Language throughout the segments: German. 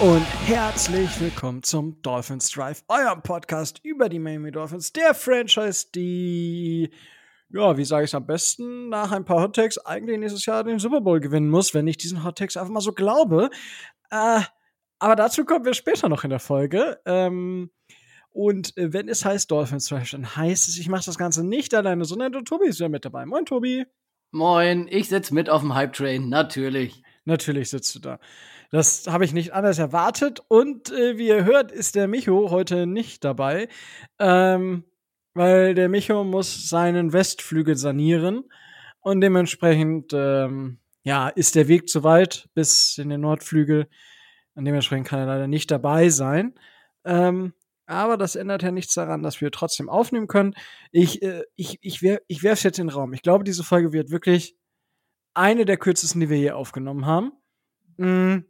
und herzlich willkommen zum Dolphins Drive, eurem Podcast über die Miami Dolphins, der Franchise, die, ja, wie sage ich es am besten, nach ein paar Hottakes eigentlich nächstes Jahr den Super Bowl gewinnen muss, wenn ich diesen Hottakes einfach mal so glaube. Äh, aber dazu kommen wir später noch in der Folge. Ähm, und äh, wenn es heißt Dolphins Drive, dann heißt es, ich mache das Ganze nicht alleine, sondern der Tobi ist ja mit dabei. Moin, Tobi. Moin, ich sitze mit auf dem Hype Train, natürlich. Natürlich sitzt du da. Das habe ich nicht anders erwartet. Und äh, wie ihr hört, ist der Micho heute nicht dabei. Ähm, weil der Micho muss seinen Westflügel sanieren. Und dementsprechend, ähm, ja, ist der Weg zu weit bis in den Nordflügel. Und dementsprechend kann er leider nicht dabei sein. Ähm, aber das ändert ja nichts daran, dass wir trotzdem aufnehmen können. Ich, äh, ich, ich, wer, ich jetzt in den Raum. Ich glaube, diese Folge wird wirklich eine der kürzesten, die wir hier aufgenommen haben. Mhm.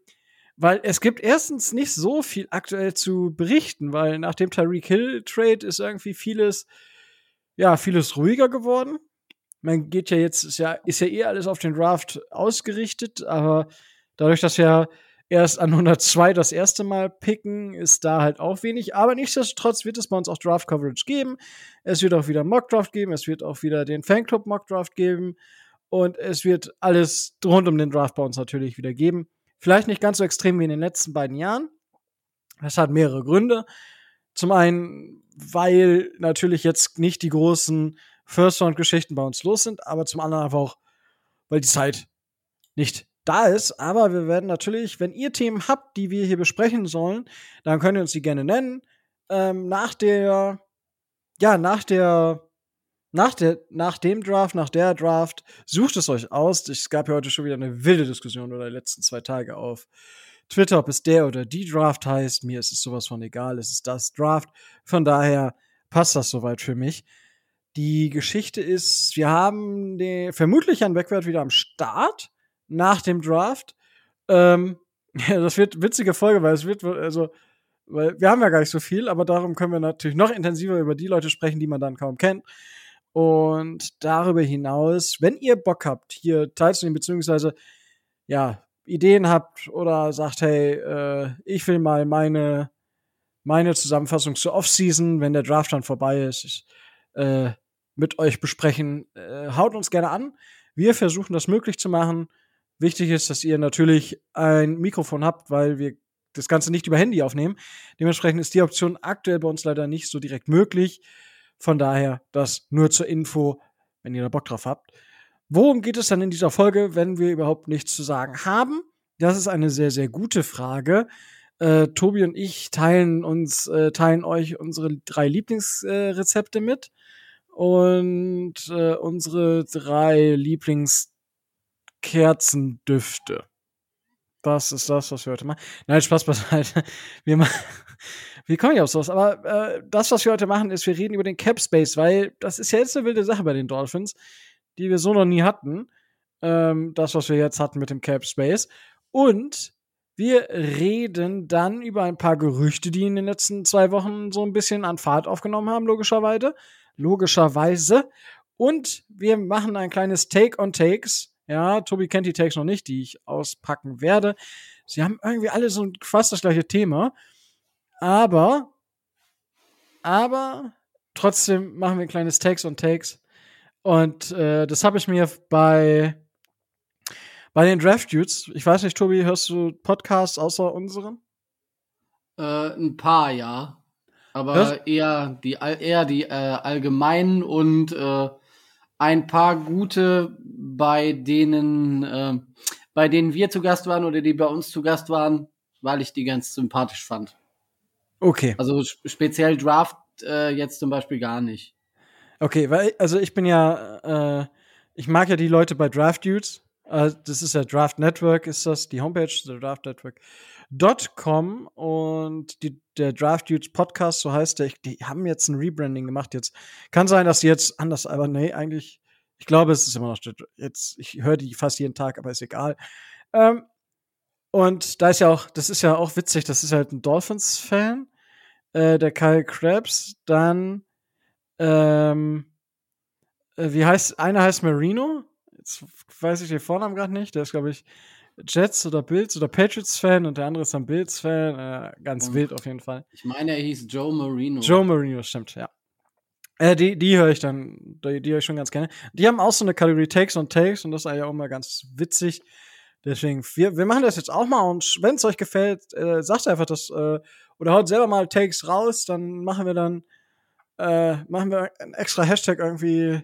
Weil es gibt erstens nicht so viel aktuell zu berichten, weil nach dem Tyreek Hill Trade ist irgendwie vieles, ja, vieles ruhiger geworden. Man geht ja jetzt, ist ja, ist ja eh alles auf den Draft ausgerichtet, aber dadurch, dass ja erst an 102 das erste Mal picken, ist da halt auch wenig. Aber nichtsdestotrotz wird es bei uns auch Draft Coverage geben. Es wird auch wieder Mock Draft geben, es wird auch wieder den Fanclub Mock Draft geben und es wird alles rund um den Draft bei uns natürlich wieder geben. Vielleicht nicht ganz so extrem wie in den letzten beiden Jahren. Das hat mehrere Gründe. Zum einen, weil natürlich jetzt nicht die großen First-Round-Geschichten bei uns los sind, aber zum anderen einfach auch, weil die Zeit nicht da ist. Aber wir werden natürlich, wenn ihr Themen habt, die wir hier besprechen sollen, dann könnt ihr uns die gerne nennen. Ähm, nach der, ja, nach der nach, der, nach dem Draft, nach der Draft, sucht es euch aus. Es gab ja heute schon wieder eine wilde Diskussion oder die letzten zwei Tage auf Twitter, ob es der oder die Draft heißt. Mir ist es sowas von egal, es ist das Draft. Von daher passt das soweit für mich. Die Geschichte ist, wir haben den, vermutlich einen Backwert wieder am Start nach dem Draft. Ähm, ja, das wird witzige Folge, weil es wird, also, weil wir haben ja gar nicht so viel, aber darum können wir natürlich noch intensiver über die Leute sprechen, die man dann kaum kennt. Und darüber hinaus, wenn ihr Bock habt, hier teilzunehmen, beziehungsweise ja, Ideen habt oder sagt, hey, äh, ich will mal meine, meine Zusammenfassung zur Offseason, wenn der Draft dann vorbei ist, ich, äh, mit euch besprechen, äh, haut uns gerne an. Wir versuchen das möglich zu machen. Wichtig ist, dass ihr natürlich ein Mikrofon habt, weil wir das Ganze nicht über Handy aufnehmen. Dementsprechend ist die Option aktuell bei uns leider nicht so direkt möglich. Von daher das nur zur Info, wenn ihr da Bock drauf habt. Worum geht es dann in dieser Folge, wenn wir überhaupt nichts zu sagen haben? Das ist eine sehr, sehr gute Frage. Äh, Tobi und ich teilen uns, äh, teilen euch unsere drei Lieblingsrezepte äh, mit und äh, unsere drei Lieblingskerzendüfte. Das ist das, was wir heute machen. Nein, Spaß beiseite. Wir machen, wie komme ich auf sowas? Aber äh, das, was wir heute machen, ist, wir reden über den Cap Space, weil das ist ja jetzt eine wilde Sache bei den Dolphins, die wir so noch nie hatten. Ähm, das, was wir jetzt hatten mit dem Cap Space. Und wir reden dann über ein paar Gerüchte, die in den letzten zwei Wochen so ein bisschen an Fahrt aufgenommen haben, logischerweise. Logischerweise. Und wir machen ein kleines Take on Takes. Ja, Tobi kennt die Takes noch nicht, die ich auspacken werde. Sie haben irgendwie alle so fast das gleiche Thema. Aber, aber trotzdem machen wir ein kleines Takes und Takes. Und äh, das habe ich mir bei, bei den Draft Dudes, ich weiß nicht, Tobi, hörst du Podcasts außer unseren? Äh, ein paar, ja. Aber Was? eher die, eher die äh, allgemeinen und äh, ein paar gute, bei denen, äh, bei denen wir zu Gast waren oder die bei uns zu Gast waren, weil ich die ganz sympathisch fand. Okay. Also speziell Draft äh, jetzt zum Beispiel gar nicht. Okay, weil, also ich bin ja, äh, ich mag ja die Leute bei Draft Dudes. Äh, das ist ja Draft Network, ist das, die Homepage, der Draft Network.com und die, der Draft Dudes Podcast, so heißt der, die haben jetzt ein Rebranding gemacht jetzt. Kann sein, dass die jetzt anders, aber nee, eigentlich, ich glaube, es ist immer noch jetzt, ich höre die fast jeden Tag, aber ist egal. Ähm, und da ist ja auch, das ist ja auch witzig, das ist halt ein Dolphins-Fan, äh, der Kyle Krabs. Dann, ähm, äh, wie heißt, einer heißt Marino. Jetzt weiß ich den Vornamen gerade nicht. Der ist, glaube ich, Jets oder Bills oder Patriots-Fan und der andere ist dann Bills-Fan. Äh, ganz oh. wild auf jeden Fall. Ich meine, er hieß Joe Marino. Joe Marino, stimmt, ja. Äh, die die höre ich dann, die, die höre ich schon ganz gerne. Die haben auch so eine Kategorie Takes und Takes und das ist eigentlich auch immer ganz witzig. Deswegen, wir, wir machen das jetzt auch mal und wenn es euch gefällt, äh, sagt einfach das äh, oder haut selber mal Takes raus, dann machen wir dann äh, machen wir ein extra Hashtag irgendwie,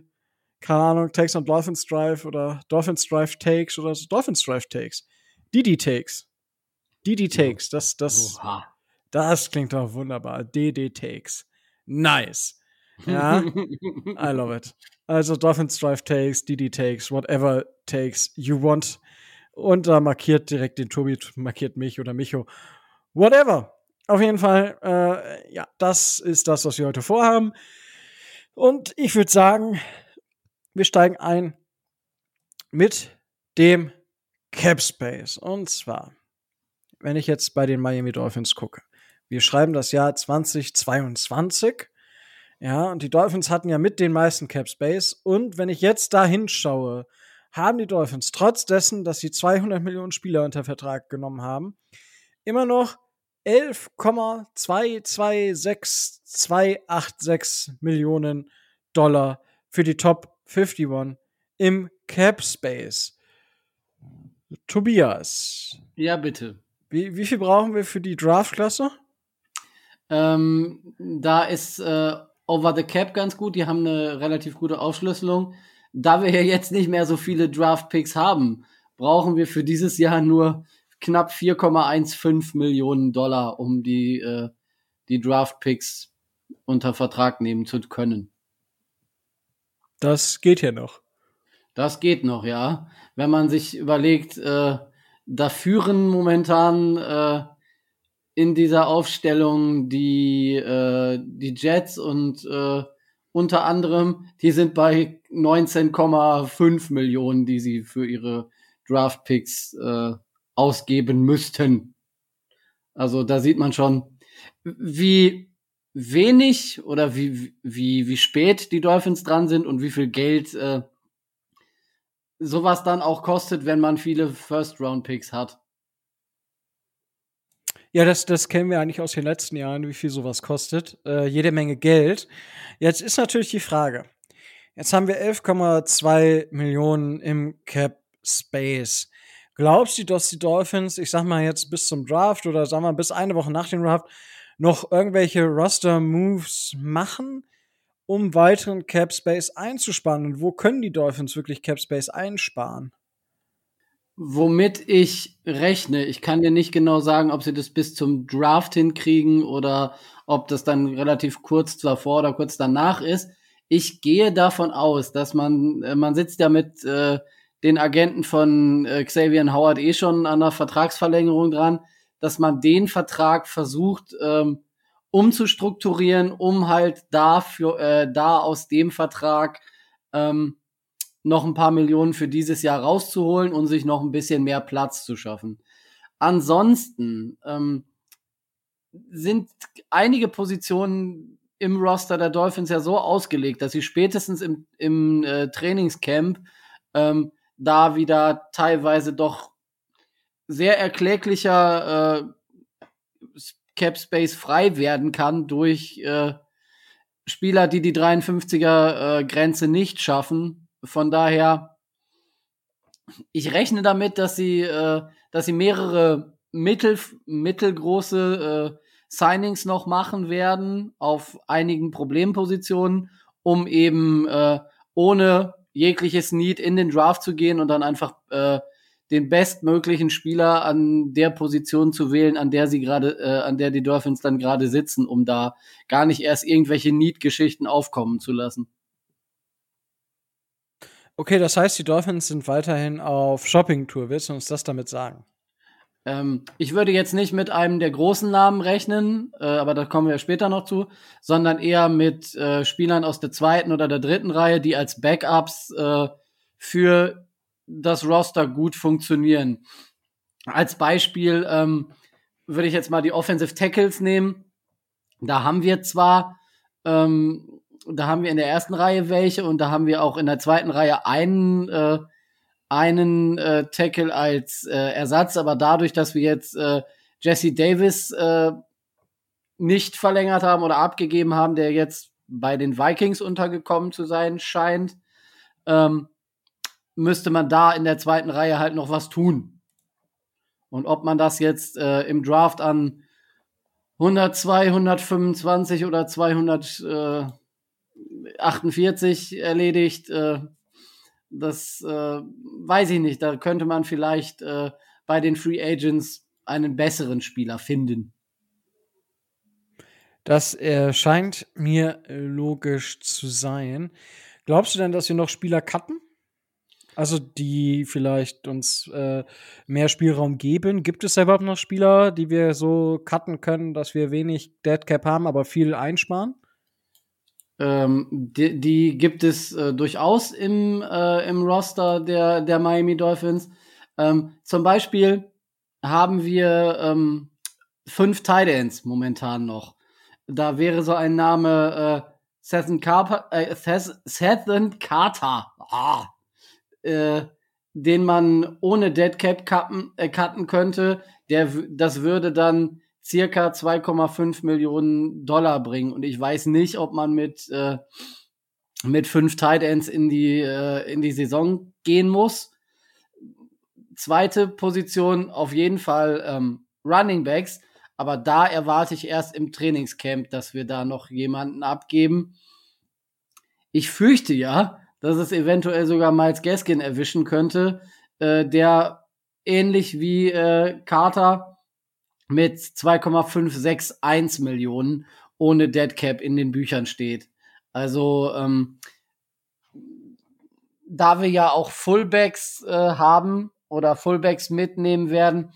keine Ahnung, Takes on Dolphins Drive oder Dolphins Drive Takes oder so, Dolphins Drive Takes. Didi Takes. Didi Takes, das, das, Oha. das klingt doch wunderbar. DD Takes. Nice. Ja, I love it. Also Dolphins Drive Takes, DD Takes, whatever Takes you want. Und da markiert direkt den Tobi, markiert mich oder Micho. Whatever. Auf jeden Fall, äh, ja, das ist das, was wir heute vorhaben. Und ich würde sagen, wir steigen ein mit dem Cap Space. Und zwar, wenn ich jetzt bei den Miami Dolphins gucke. Wir schreiben das Jahr 2022. Ja, und die Dolphins hatten ja mit den meisten Cap Space. Und wenn ich jetzt da hinschaue, haben die Dolphins trotz dessen, dass sie 200 Millionen Spieler unter Vertrag genommen haben, immer noch 11,226286 Millionen Dollar für die Top 51 im Cap Space. Tobias. Ja, bitte. Wie, wie viel brauchen wir für die Draftklasse? Ähm, da ist äh, Over the Cap ganz gut. Die haben eine relativ gute Aufschlüsselung. Da wir ja jetzt nicht mehr so viele Draft Picks haben, brauchen wir für dieses Jahr nur knapp 4,15 Millionen Dollar, um die, äh, die Draft Picks unter Vertrag nehmen zu können. Das geht ja noch. Das geht noch, ja. Wenn man sich überlegt, äh, da führen momentan äh, in dieser Aufstellung die, äh, die Jets und äh, unter anderem, die sind bei 19,5 Millionen, die sie für ihre Draft Picks äh, ausgeben müssten. Also da sieht man schon, wie wenig oder wie, wie, wie spät die Dolphins dran sind und wie viel Geld äh, sowas dann auch kostet, wenn man viele First-Round-Picks hat. Ja, das, das kennen wir eigentlich aus den letzten Jahren, wie viel sowas kostet. Äh, jede Menge Geld. Jetzt ist natürlich die Frage. Jetzt haben wir 11,2 Millionen im Cap Space. Glaubst du, dass die Dolphins, ich sag mal jetzt bis zum Draft oder sagen wir bis eine Woche nach dem Draft, noch irgendwelche Roster-Moves machen, um weiteren Cap Space einzusparen? Und wo können die Dolphins wirklich Cap Space einsparen? Womit ich rechne, ich kann dir nicht genau sagen, ob sie das bis zum Draft hinkriegen oder ob das dann relativ kurz davor oder kurz danach ist. Ich gehe davon aus, dass man, äh, man sitzt ja mit äh, den Agenten von äh, Xavier Howard eh schon an der Vertragsverlängerung dran, dass man den Vertrag versucht ähm, umzustrukturieren, um halt dafür, äh, da aus dem Vertrag ähm, noch ein paar Millionen für dieses Jahr rauszuholen und sich noch ein bisschen mehr Platz zu schaffen. Ansonsten ähm, sind einige Positionen im Roster der Dolphins ja so ausgelegt, dass sie spätestens im, im äh, Trainingscamp ähm, da wieder teilweise doch sehr erkläglicher äh, Cap Space frei werden kann durch äh, Spieler, die die 53er äh, Grenze nicht schaffen. Von daher, ich rechne damit, dass sie, äh, dass sie mehrere mittel, mittelgroße äh, Signings noch machen werden auf einigen Problempositionen, um eben äh, ohne jegliches Need in den Draft zu gehen und dann einfach äh, den bestmöglichen Spieler an der Position zu wählen, an der sie gerade, äh, an der die Dolphins dann gerade sitzen, um da gar nicht erst irgendwelche Need-Geschichten aufkommen zu lassen. Okay, das heißt, die Dolphins sind weiterhin auf Shopping-Tour. Willst du uns das damit sagen? Ähm, ich würde jetzt nicht mit einem der großen Namen rechnen, äh, aber da kommen wir später noch zu, sondern eher mit äh, Spielern aus der zweiten oder der dritten Reihe, die als Backups äh, für das Roster gut funktionieren. Als Beispiel ähm, würde ich jetzt mal die Offensive Tackles nehmen. Da haben wir zwar, ähm, da haben wir in der ersten Reihe welche und da haben wir auch in der zweiten Reihe einen, äh, einen äh, Tackle als äh, Ersatz, aber dadurch, dass wir jetzt äh, Jesse Davis äh, nicht verlängert haben oder abgegeben haben, der jetzt bei den Vikings untergekommen zu sein scheint, ähm, müsste man da in der zweiten Reihe halt noch was tun. Und ob man das jetzt äh, im Draft an 102, 125 oder 248 erledigt, äh, das äh, weiß ich nicht. Da könnte man vielleicht äh, bei den Free Agents einen besseren Spieler finden. Das erscheint mir logisch zu sein. Glaubst du denn, dass wir noch Spieler cutten? Also die vielleicht uns äh, mehr Spielraum geben. Gibt es überhaupt noch Spieler, die wir so cutten können, dass wir wenig Deadcap haben, aber viel einsparen? Ähm, die, die, gibt es äh, durchaus im, äh, im Roster der, der Miami Dolphins. Ähm, zum Beispiel haben wir ähm, fünf Tight Ends momentan noch. Da wäre so ein Name äh, Sethen Carter, äh, Sethen Carter. Ah, äh, den man ohne Deadcap cutten, äh, cutten könnte, der, das würde dann circa 2,5 Millionen Dollar bringen. Und ich weiß nicht, ob man mit, äh, mit fünf Tight Ends in die, äh, in die Saison gehen muss. Zweite Position auf jeden Fall ähm, Running Backs. Aber da erwarte ich erst im Trainingscamp, dass wir da noch jemanden abgeben. Ich fürchte ja, dass es eventuell sogar Miles Gaskin erwischen könnte, äh, der ähnlich wie äh, Carter mit 2,561 Millionen ohne Dead Cap in den Büchern steht. Also ähm, da wir ja auch Fullbacks äh, haben oder Fullbacks mitnehmen werden,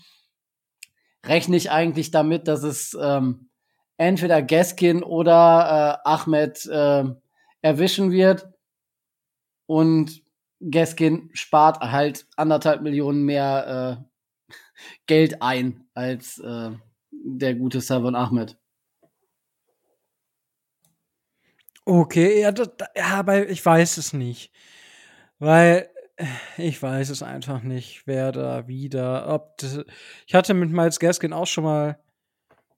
rechne ich eigentlich damit, dass es ähm, entweder Gaskin oder äh, Ahmed äh, erwischen wird. Und Gaskin spart halt anderthalb Millionen mehr äh, Geld ein als äh, der gute Savon Ahmed. Okay, ja, das, ja, aber ich weiß es nicht. Weil äh, ich weiß es einfach nicht, wer da wieder. Ob das, ich hatte mit Miles Gaskin auch schon mal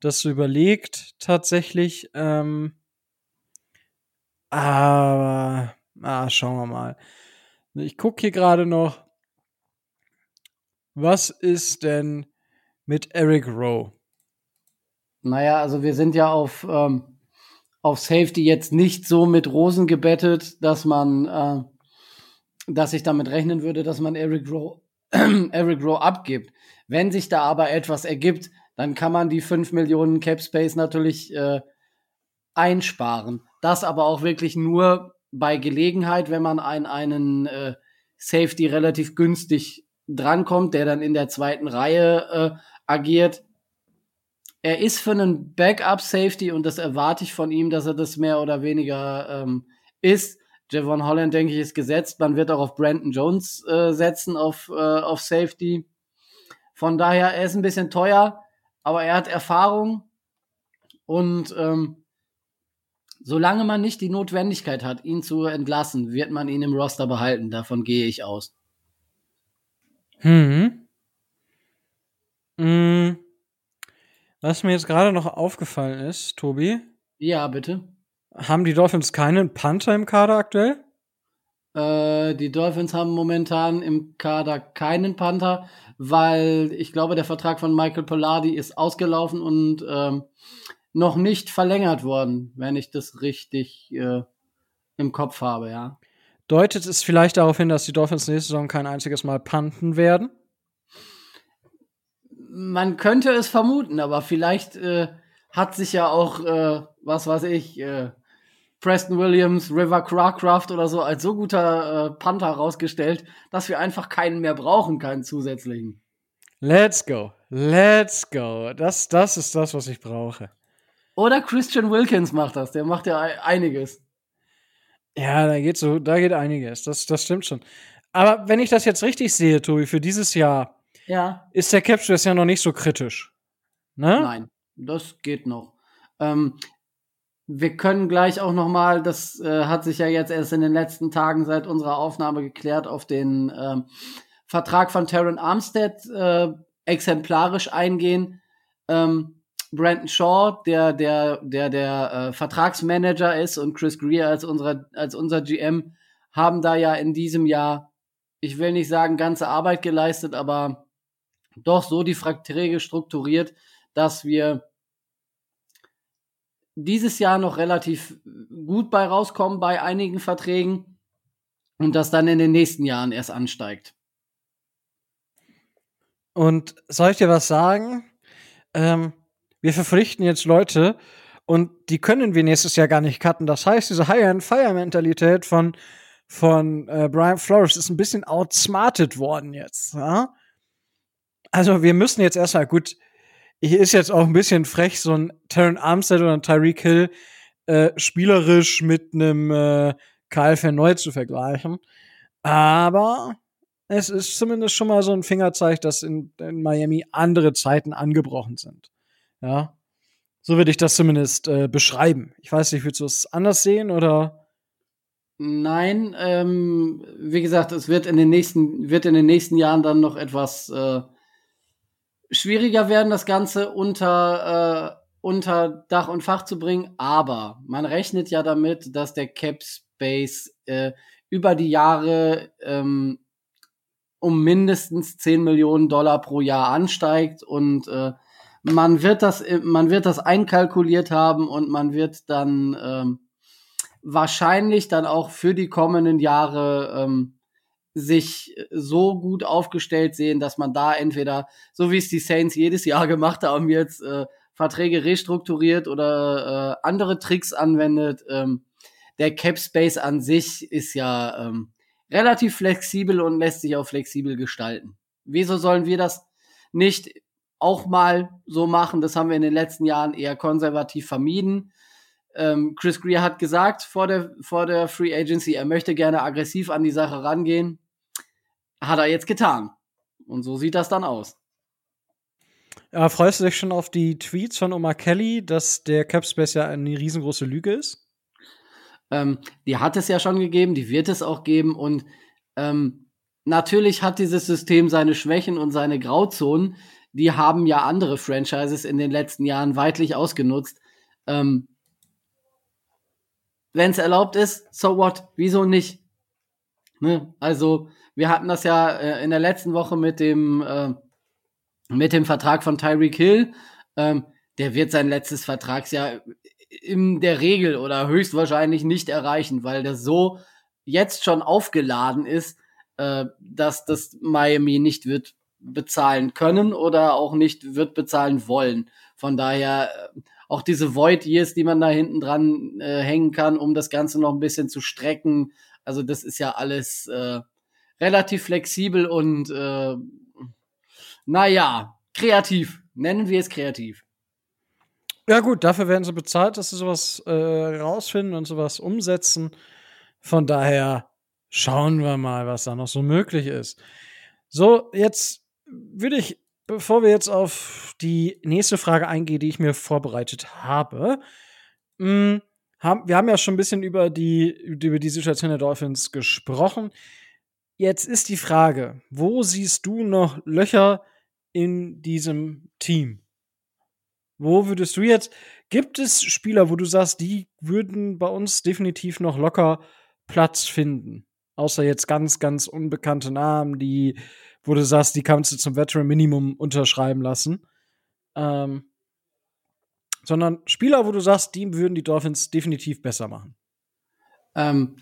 das überlegt, tatsächlich. Ähm, aber Ah, schauen wir mal. Ich gucke hier gerade noch. Was ist denn mit Eric Rowe? Naja, also wir sind ja auf, ähm, auf Safety jetzt nicht so mit Rosen gebettet, dass man, äh, dass ich damit rechnen würde, dass man Eric Rowe, Eric Rowe abgibt. Wenn sich da aber etwas ergibt, dann kann man die 5 Millionen Cap Space natürlich äh, einsparen. Das aber auch wirklich nur bei Gelegenheit, wenn man an einen äh, Safety relativ günstig drankommt, der dann in der zweiten Reihe äh, agiert. Er ist für einen Backup-Safety und das erwarte ich von ihm, dass er das mehr oder weniger ähm, ist. Javon Holland, denke ich, ist gesetzt. Man wird auch auf Brandon Jones äh, setzen, auf, äh, auf Safety. Von daher, er ist ein bisschen teuer, aber er hat Erfahrung und ähm, Solange man nicht die Notwendigkeit hat, ihn zu entlassen, wird man ihn im Roster behalten. Davon gehe ich aus. Hm. hm. Was mir jetzt gerade noch aufgefallen ist, Tobi. Ja, bitte. Haben die Dolphins keinen Panther im Kader aktuell? Äh, die Dolphins haben momentan im Kader keinen Panther, weil ich glaube, der Vertrag von Michael Pollardi ist ausgelaufen und ähm, noch nicht verlängert worden, wenn ich das richtig äh, im Kopf habe, ja. Deutet es vielleicht darauf hin, dass die Dolphins nächste Saison kein einziges Mal panten werden? Man könnte es vermuten, aber vielleicht äh, hat sich ja auch, äh, was weiß ich, äh, Preston Williams, River Crawcraft oder so als so guter äh, Panther rausgestellt, dass wir einfach keinen mehr brauchen, keinen zusätzlichen. Let's go. Let's go. Das, das ist das, was ich brauche. Oder Christian Wilkins macht das, der macht ja einiges. Ja, da geht so, da geht einiges. Das, das stimmt schon. Aber wenn ich das jetzt richtig sehe, Tobi, für dieses Jahr, ja. ist der Capture ja noch nicht so kritisch. Ne? Nein, das geht noch. Ähm, wir können gleich auch noch mal, das äh, hat sich ja jetzt erst in den letzten Tagen seit unserer Aufnahme geklärt, auf den ähm, Vertrag von Taron Armstead äh, exemplarisch eingehen. Ähm, Brandon Shaw, der der der der äh, Vertragsmanager ist und Chris Greer als unser als unser GM haben da ja in diesem Jahr, ich will nicht sagen ganze Arbeit geleistet, aber doch so die Verträge strukturiert, dass wir dieses Jahr noch relativ gut bei rauskommen bei einigen Verträgen und das dann in den nächsten Jahren erst ansteigt. Und soll ich dir was sagen? Ähm, wir verpflichten jetzt Leute und die können wir nächstes Jahr gar nicht cutten. Das heißt, diese High-End-Fire-Mentalität von, von äh, Brian Flores ist ein bisschen outsmarted worden jetzt. Ja? Also wir müssen jetzt erstmal, gut, hier ist jetzt auch ein bisschen frech, so ein Terran Armstead oder ein Tyreek Hill äh, spielerisch mit einem äh, Kyle Verneu zu vergleichen. Aber es ist zumindest schon mal so ein Fingerzeig, dass in, in Miami andere Zeiten angebrochen sind. Ja. So würde ich das zumindest äh, beschreiben. Ich weiß nicht, willst du es anders sehen oder? Nein, ähm, wie gesagt, es wird in den nächsten, wird in den nächsten Jahren dann noch etwas äh, schwieriger werden, das Ganze unter, äh, unter Dach und Fach zu bringen. Aber man rechnet ja damit, dass der Cap Space äh, über die Jahre ähm, um mindestens 10 Millionen Dollar pro Jahr ansteigt und äh, man wird das, man wird das einkalkuliert haben und man wird dann ähm, wahrscheinlich dann auch für die kommenden Jahre ähm, sich so gut aufgestellt sehen, dass man da entweder, so wie es die Saints jedes Jahr gemacht haben, jetzt äh, Verträge restrukturiert oder äh, andere Tricks anwendet. Ähm, der Cap Space an sich ist ja ähm, relativ flexibel und lässt sich auch flexibel gestalten. Wieso sollen wir das nicht auch mal so machen? Das haben wir in den letzten Jahren eher konservativ vermieden. Ähm, Chris Greer hat gesagt vor der, vor der Free Agency, er möchte gerne aggressiv an die Sache rangehen. Hat er jetzt getan. Und so sieht das dann aus. Ja, freust du dich schon auf die Tweets von Omar Kelly, dass der Capspace ja eine riesengroße Lüge ist? Ähm, die hat es ja schon gegeben, die wird es auch geben und ähm, natürlich hat dieses System seine Schwächen und seine Grauzonen. Die haben ja andere Franchises in den letzten Jahren weitlich ausgenutzt. Ähm, Wenn es erlaubt ist, so what? Wieso nicht? Ne? Also wir hatten das ja äh, in der letzten Woche mit dem äh, mit dem Vertrag von Tyreek Hill. Ähm, der wird sein letztes Vertragsjahr in der Regel oder höchstwahrscheinlich nicht erreichen, weil der so jetzt schon aufgeladen ist, äh, dass das Miami nicht wird bezahlen können oder auch nicht wird bezahlen wollen. Von daher äh, auch diese Void Years, die man da hinten dran äh, hängen kann, um das Ganze noch ein bisschen zu strecken. Also das ist ja alles äh, relativ flexibel und äh, naja, kreativ. Nennen wir es kreativ. Ja, gut, dafür werden sie bezahlt, dass sie sowas äh, rausfinden und sowas umsetzen. Von daher schauen wir mal, was da noch so möglich ist. So, jetzt würde ich, bevor wir jetzt auf die nächste Frage eingehen, die ich mir vorbereitet habe, mh, hm, haben, wir haben ja schon ein bisschen über die, über die Situation der Dolphins gesprochen. Jetzt ist die Frage, wo siehst du noch Löcher in diesem Team? Wo würdest du jetzt, gibt es Spieler, wo du sagst, die würden bei uns definitiv noch locker Platz finden? Außer jetzt ganz, ganz unbekannte Namen, die, wo du sagst, die kannst du zum Veteran Minimum unterschreiben lassen. Ähm, sondern Spieler, wo du sagst, die würden die Dolphins definitiv besser machen. Ähm,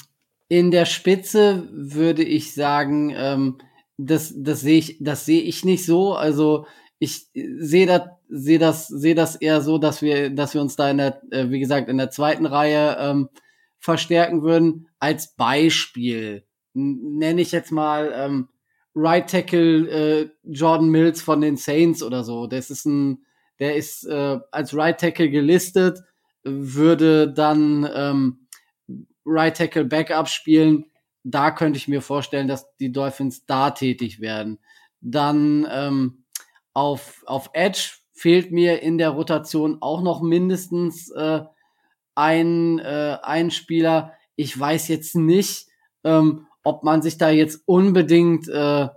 in der Spitze würde ich sagen, ähm, das, das sehe ich, das ich nicht so. Also ich sehe das, sehe das, sehe das eher so, dass wir, dass wir uns da in der, äh, wie gesagt, in der zweiten Reihe ähm, verstärken würden. Als Beispiel nenne ich jetzt mal ähm, Right Tackle äh, Jordan Mills von den Saints oder so. Das ist ein, der ist äh, als Right Tackle gelistet, würde dann ähm, Right Tackle Backup spielen. Da könnte ich mir vorstellen, dass die Dolphins da tätig werden. Dann ähm, auf, auf Edge fehlt mir in der Rotation auch noch mindestens äh, ein, äh, ein Spieler. Ich weiß jetzt nicht, ähm, ob man sich da jetzt unbedingt äh,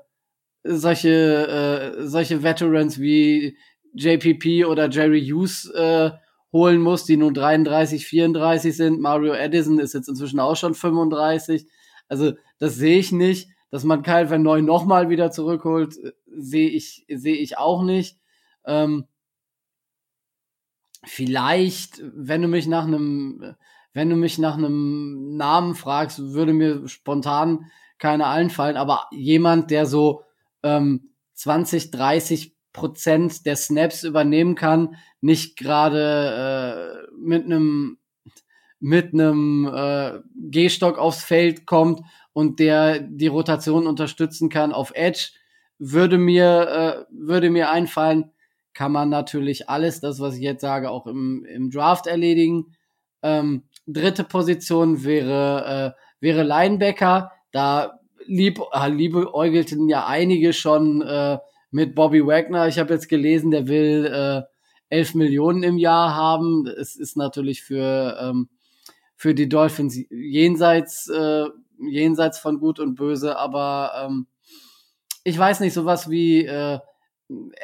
solche, äh, solche Veterans wie JPP oder Jerry Hughes äh, holen muss, die nun 33, 34 sind. Mario Edison ist jetzt inzwischen auch schon 35. Also das sehe ich nicht. Dass man Kyle Van Noy nochmal wieder zurückholt, äh, sehe ich, sehe ich auch nicht. Ähm, vielleicht, wenn du mich nach einem, wenn du mich nach einem Namen fragst, würde mir spontan keine einfallen, aber jemand, der so ähm, 20, 30 Prozent der Snaps übernehmen kann, nicht gerade äh, mit einem mit einem äh, Gehstock aufs Feld kommt und der die Rotation unterstützen kann auf Edge, würde mir äh, würde mir einfallen, kann man natürlich alles, das was ich jetzt sage, auch im, im Draft erledigen. Ähm, dritte Position wäre äh, wäre Linebacker. Da lieb, äh, liebäugelten ja einige schon äh, mit Bobby Wagner. Ich habe jetzt gelesen, der will äh, 11 Millionen im Jahr haben. Es ist natürlich für, ähm, für die Dolphins jenseits, äh, jenseits von Gut und Böse, aber ähm, ich weiß nicht, sowas wie äh,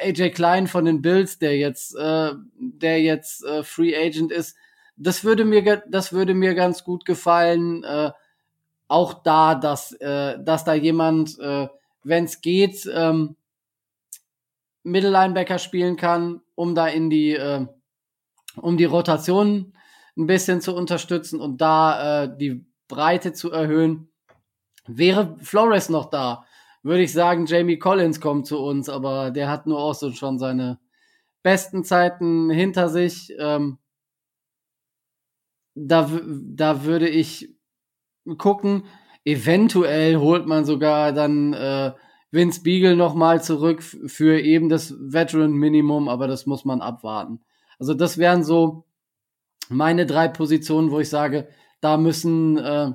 AJ Klein von den Bills, der jetzt, äh, der jetzt äh, Free Agent ist, das würde mir, das würde mir ganz gut gefallen. Äh, auch da, dass, äh, dass da jemand, äh, wenn es geht, ähm, Mittellinebacker spielen kann, um da in die, äh, um die Rotation ein bisschen zu unterstützen und da äh, die Breite zu erhöhen. Wäre Flores noch da, würde ich sagen, Jamie Collins kommt zu uns, aber der hat nur auch so schon seine besten Zeiten hinter sich. Ähm, da, da würde ich gucken. Eventuell holt man sogar dann äh, Vince Beagle nochmal zurück für eben das Veteran Minimum, aber das muss man abwarten. Also das wären so meine drei Positionen, wo ich sage, da müssen, äh,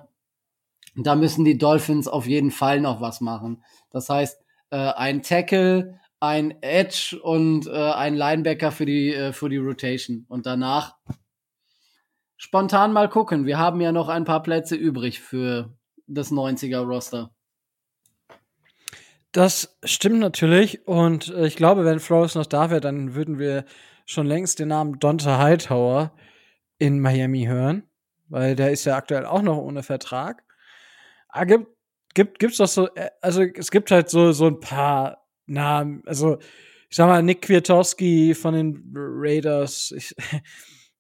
da müssen die Dolphins auf jeden Fall noch was machen. Das heißt, äh, ein Tackle, ein Edge und äh, ein Linebacker für die, äh, für die Rotation. Und danach spontan mal gucken. Wir haben ja noch ein paar Plätze übrig für das 90er-Roster. Das stimmt natürlich. Und äh, ich glaube, wenn Flores noch da wäre, dann würden wir schon längst den Namen Donta Hightower in Miami hören. Weil der ist ja aktuell auch noch ohne Vertrag. Ah, gibt, gibt, gibt's doch so, äh, also es gibt halt so, so ein paar Namen. Also, ich sag mal, Nick Kwiatkowski von den Raiders. Ich,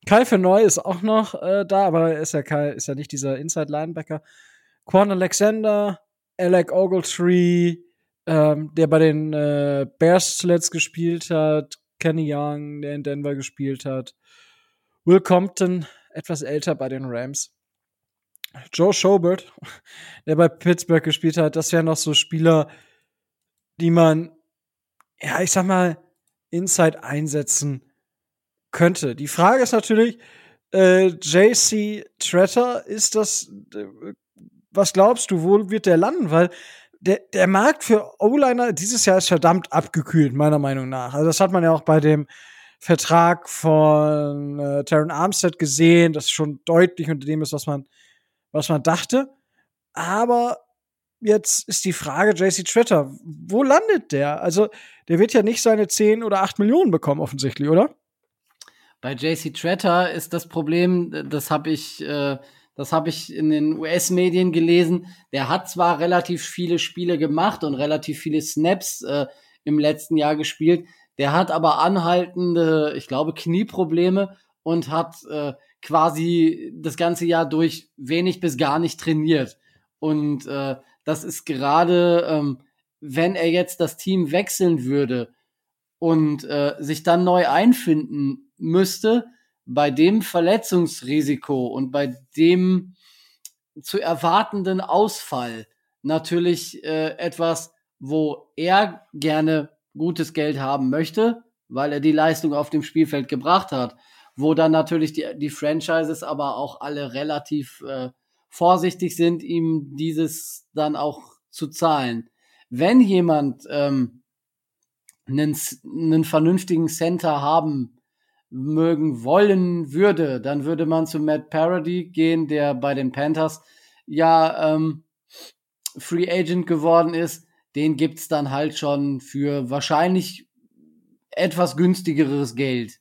Kyle Verneu ist auch noch äh, da, aber ist ja, Kyle, ist ja nicht dieser Inside-Linebacker. Quan Alexander, Alec Ogletree, ähm, der bei den äh, Bears zuletzt gespielt hat, Kenny Young, der in Denver gespielt hat, Will Compton, etwas älter bei den Rams, Joe Schobert, der bei Pittsburgh gespielt hat, das wären noch so Spieler, die man, ja, ich sag mal, Inside einsetzen könnte. Die Frage ist natürlich, äh, JC Tretter, ist das, äh, was glaubst du, wo wird der landen? Weil der, der Markt für O-Liner dieses Jahr ist verdammt abgekühlt, meiner Meinung nach. Also das hat man ja auch bei dem Vertrag von äh, Taron Armstead gesehen, das schon deutlich unter dem ist, was man, was man dachte. Aber jetzt ist die Frage, JC Tretter, wo landet der? Also, der wird ja nicht seine 10 oder 8 Millionen bekommen, offensichtlich, oder? Bei JC Tretter ist das Problem, das habe ich äh, das habe ich in den US-Medien gelesen. Der hat zwar relativ viele Spiele gemacht und relativ viele Snaps äh, im letzten Jahr gespielt. Der hat aber anhaltende, ich glaube, Knieprobleme und hat äh, quasi das ganze Jahr durch wenig bis gar nicht trainiert. Und äh, das ist gerade, ähm, wenn er jetzt das Team wechseln würde und äh, sich dann neu einfinden müsste, bei dem Verletzungsrisiko und bei dem zu erwartenden Ausfall natürlich äh, etwas, wo er gerne gutes Geld haben möchte, weil er die Leistung auf dem Spielfeld gebracht hat, wo dann natürlich die, die Franchises aber auch alle relativ äh, vorsichtig sind, ihm dieses dann auch zu zahlen. Wenn jemand ähm, einen, einen vernünftigen Center haben mögen wollen würde, dann würde man zu Matt Parody gehen, der bei den Panthers ja ähm, Free Agent geworden ist, den gibt's dann halt schon für wahrscheinlich etwas günstigeres Geld.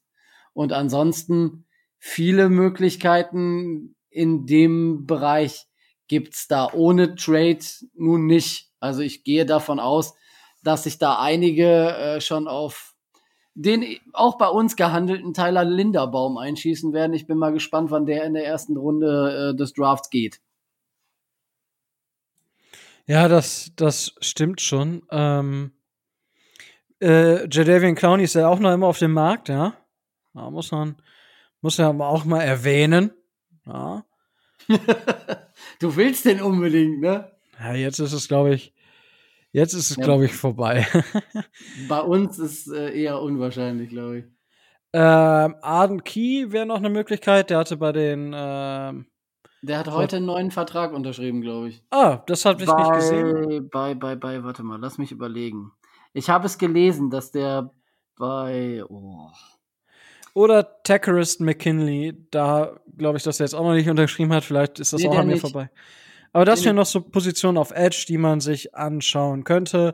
Und ansonsten viele Möglichkeiten in dem Bereich gibt's da ohne Trade nun nicht. Also ich gehe davon aus, dass sich da einige äh, schon auf den auch bei uns gehandelten Tyler Linderbaum einschießen werden. Ich bin mal gespannt, wann der in der ersten Runde äh, des Drafts geht. Ja, das, das stimmt schon. Ähm, äh, Jadavian Clowney ist ja auch noch immer auf dem Markt, ja. Da muss man, muss ja auch mal erwähnen. Ja. du willst den unbedingt, ne? Ja, jetzt ist es, glaube ich, jetzt ist es, ja. glaube ich, vorbei. Bei uns ist äh, eher unwahrscheinlich, glaube ich. Ähm, Arden Key wäre noch eine Möglichkeit. Der hatte bei den ähm, der hat heute einen neuen Vertrag unterschrieben, glaube ich. Ah, das habe ich bei, nicht gesehen. Bei, bei, bei, warte mal, lass mich überlegen. Ich habe es gelesen, dass der bei. Oh. Oder Tackerist McKinley, da glaube ich, dass er jetzt auch noch nicht unterschrieben hat. Vielleicht ist das nee, auch an mir vorbei. Aber das wären noch so Positionen auf Edge, die man sich anschauen könnte.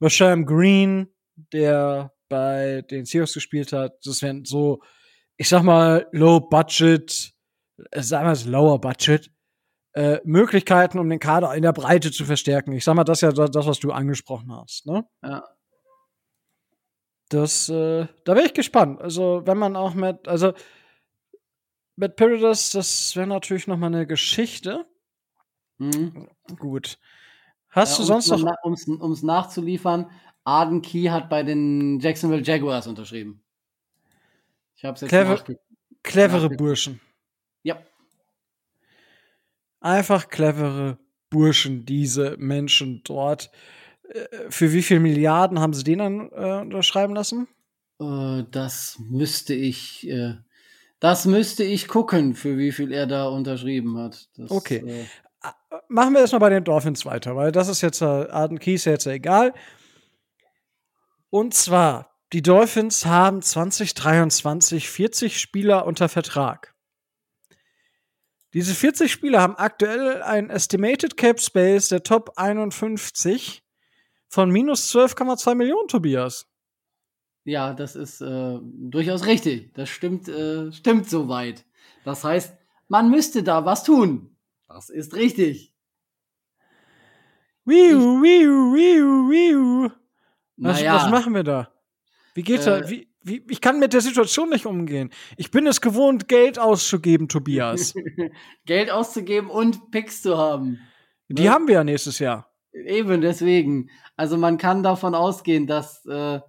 Rasham Green, der bei den Seahawks gespielt hat, das wären so, ich sag mal, Low Budget sagen wir es, Lower Budget, äh, Möglichkeiten, um den Kader in der Breite zu verstärken. Ich sag mal, das ist ja das, was du angesprochen hast, ne? Ja. Das, äh, da wäre ich gespannt. Also, wenn man auch mit, also, mit Paradise, das wäre natürlich noch mal eine Geschichte. Mhm. Gut. Hast ja, du sonst noch. Um es nachzuliefern, Arden Key hat bei den Jacksonville Jaguars unterschrieben. Ich habe es jetzt Clever, Clevere Burschen. Ja. Einfach clevere Burschen, diese Menschen dort. Äh, für wie viele Milliarden haben sie den dann äh, unterschreiben lassen? Äh, das müsste ich, äh, das müsste ich gucken, für wie viel er da unterschrieben hat. Das, okay. Äh, Machen wir erstmal bei den Dolphins weiter, weil das ist jetzt, äh, Arden Keys jetzt egal. Und zwar, die Dolphins haben 2023 40 Spieler unter Vertrag. Diese 40 Spieler haben aktuell ein Estimated Cap Space der Top 51 von minus 12,2 Millionen, Tobias. Ja, das ist äh, durchaus richtig. Das stimmt, äh, stimmt soweit. Das heißt, man müsste da was tun. Das ist richtig. Wiu, wiu, wiu, wiu. Was, naja, was machen wir da? Wie geht's äh, da? Wie, wie, ich kann mit der Situation nicht umgehen. Ich bin es gewohnt, Geld auszugeben, Tobias. Geld auszugeben und Picks zu haben. Die ne? haben wir ja nächstes Jahr. Eben, deswegen. Also man kann davon ausgehen, dass äh,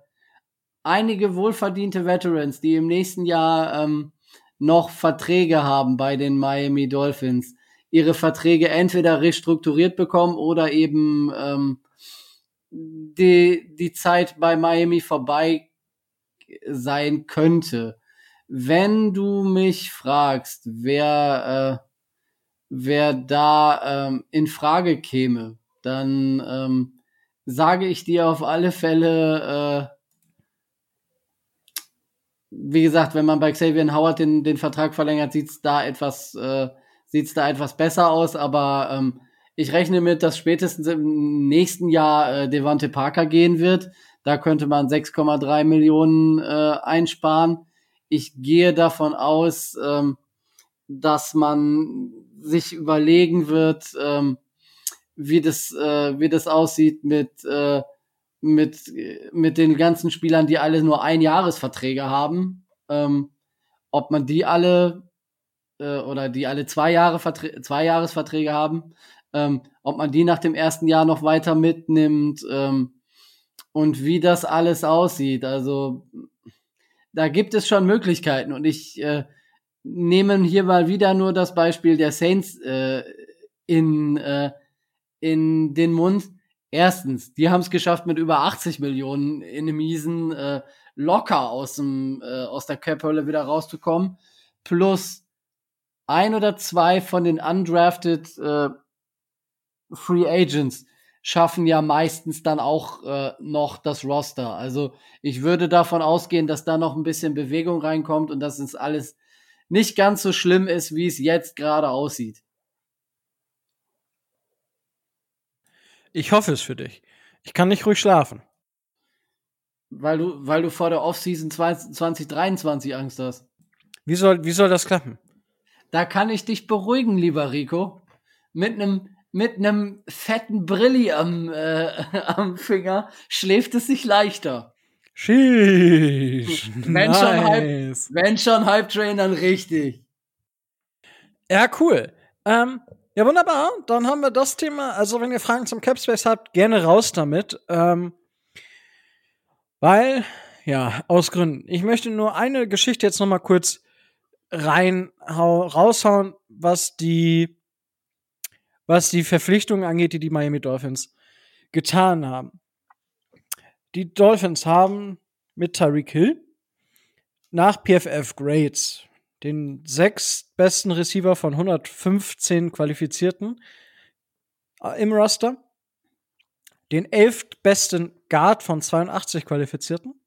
einige wohlverdiente Veterans, die im nächsten Jahr ähm, noch Verträge haben bei den Miami Dolphins, ihre Verträge entweder restrukturiert bekommen oder eben ähm, die, die Zeit bei Miami vorbei sein könnte. Wenn du mich fragst, wer, äh, wer da ähm, in Frage käme, dann ähm, sage ich dir auf alle Fälle, äh, wie gesagt, wenn man bei Xavier Howard den, den Vertrag verlängert, sieht's da etwas, äh, sieht's da etwas besser aus, aber ähm, ich rechne mit, dass spätestens im nächsten Jahr äh, Devante Parker gehen wird. Da könnte man 6,3 Millionen äh, einsparen. Ich gehe davon aus, ähm, dass man sich überlegen wird, ähm, wie das, äh, wie das aussieht mit, äh, mit, mit den ganzen Spielern, die alle nur Einjahresverträge haben. Ähm, ob man die alle äh, oder die alle zwei Jahre Verträ zwei Jahresverträge haben, ähm, ob man die nach dem ersten Jahr noch weiter mitnimmt. Ähm, und wie das alles aussieht. Also da gibt es schon Möglichkeiten und ich äh, nehme hier mal wieder nur das Beispiel der Saints äh, in, äh, in den Mund. Erstens, die haben es geschafft, mit über 80 Millionen in dem Miesen äh, locker aus, dem, äh, aus der Cap-Hölle wieder rauszukommen. Plus ein oder zwei von den undrafted äh, Free Agents schaffen ja meistens dann auch äh, noch das Roster. Also ich würde davon ausgehen, dass da noch ein bisschen Bewegung reinkommt und dass es alles nicht ganz so schlimm ist, wie es jetzt gerade aussieht. Ich hoffe es für dich. Ich kann nicht ruhig schlafen. Weil du, weil du vor der Offseason 2023 Angst hast. Wie soll, wie soll das klappen? Da kann ich dich beruhigen, lieber Rico. Mit einem mit einem fetten Brilli am, äh, am Finger schläft es sich leichter. Sheesh. Wenn, nice. schon halb, wenn schon Hype Train, dann richtig. Ja, cool. Ähm, ja, wunderbar. Dann haben wir das Thema. Also, wenn ihr Fragen zum Capspace habt, gerne raus damit. Ähm, weil, ja, aus Gründen. Ich möchte nur eine Geschichte jetzt noch mal kurz rein raushauen, was die was die Verpflichtungen angeht, die die Miami Dolphins getan haben. Die Dolphins haben mit Tyreek Hill nach PFF Grades den sechs besten Receiver von 115 Qualifizierten äh, im Roster, den elf besten Guard von 82 Qualifizierten.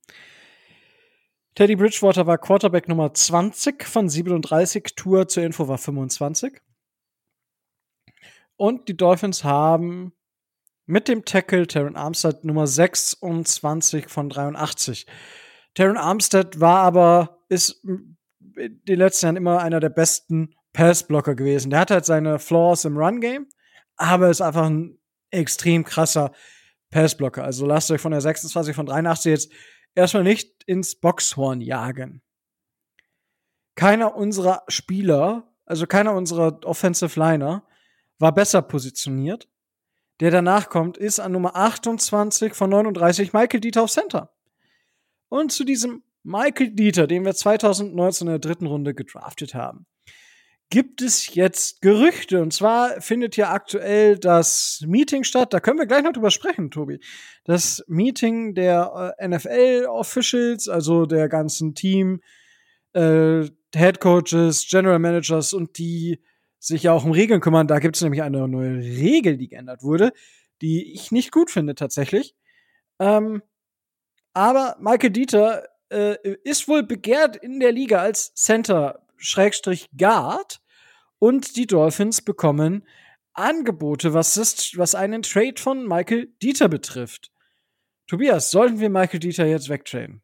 Teddy Bridgewater war Quarterback Nummer 20 von 37, Tour zur Info war 25. Und die Dolphins haben mit dem Tackle Terran Armstead Nummer 26 von 83. Terran Armstead war aber, ist in den letzten Jahren immer einer der besten Passblocker gewesen. Der hat halt seine Flaws im Run-Game, aber ist einfach ein extrem krasser Passblocker. Also lasst euch von der 26 von 83 jetzt erstmal nicht ins Boxhorn jagen. Keiner unserer Spieler, also keiner unserer Offensive Liner, war besser positioniert. Der danach kommt, ist an Nummer 28 von 39 Michael Dieter auf Center. Und zu diesem Michael Dieter, den wir 2019 in der dritten Runde gedraftet haben, gibt es jetzt Gerüchte. Und zwar findet ja aktuell das Meeting statt. Da können wir gleich noch drüber sprechen, Tobi. Das Meeting der äh, NFL-Officials, also der ganzen Team, äh, Head Coaches, General Managers und die sich ja auch um Regeln kümmern. Da gibt es nämlich eine neue Regel, die geändert wurde, die ich nicht gut finde tatsächlich. Ähm, aber Michael Dieter äh, ist wohl begehrt in der Liga als Center Schrägstrich Guard und die Dolphins bekommen Angebote, was ist, was einen Trade von Michael Dieter betrifft. Tobias, sollten wir Michael Dieter jetzt wegtraden?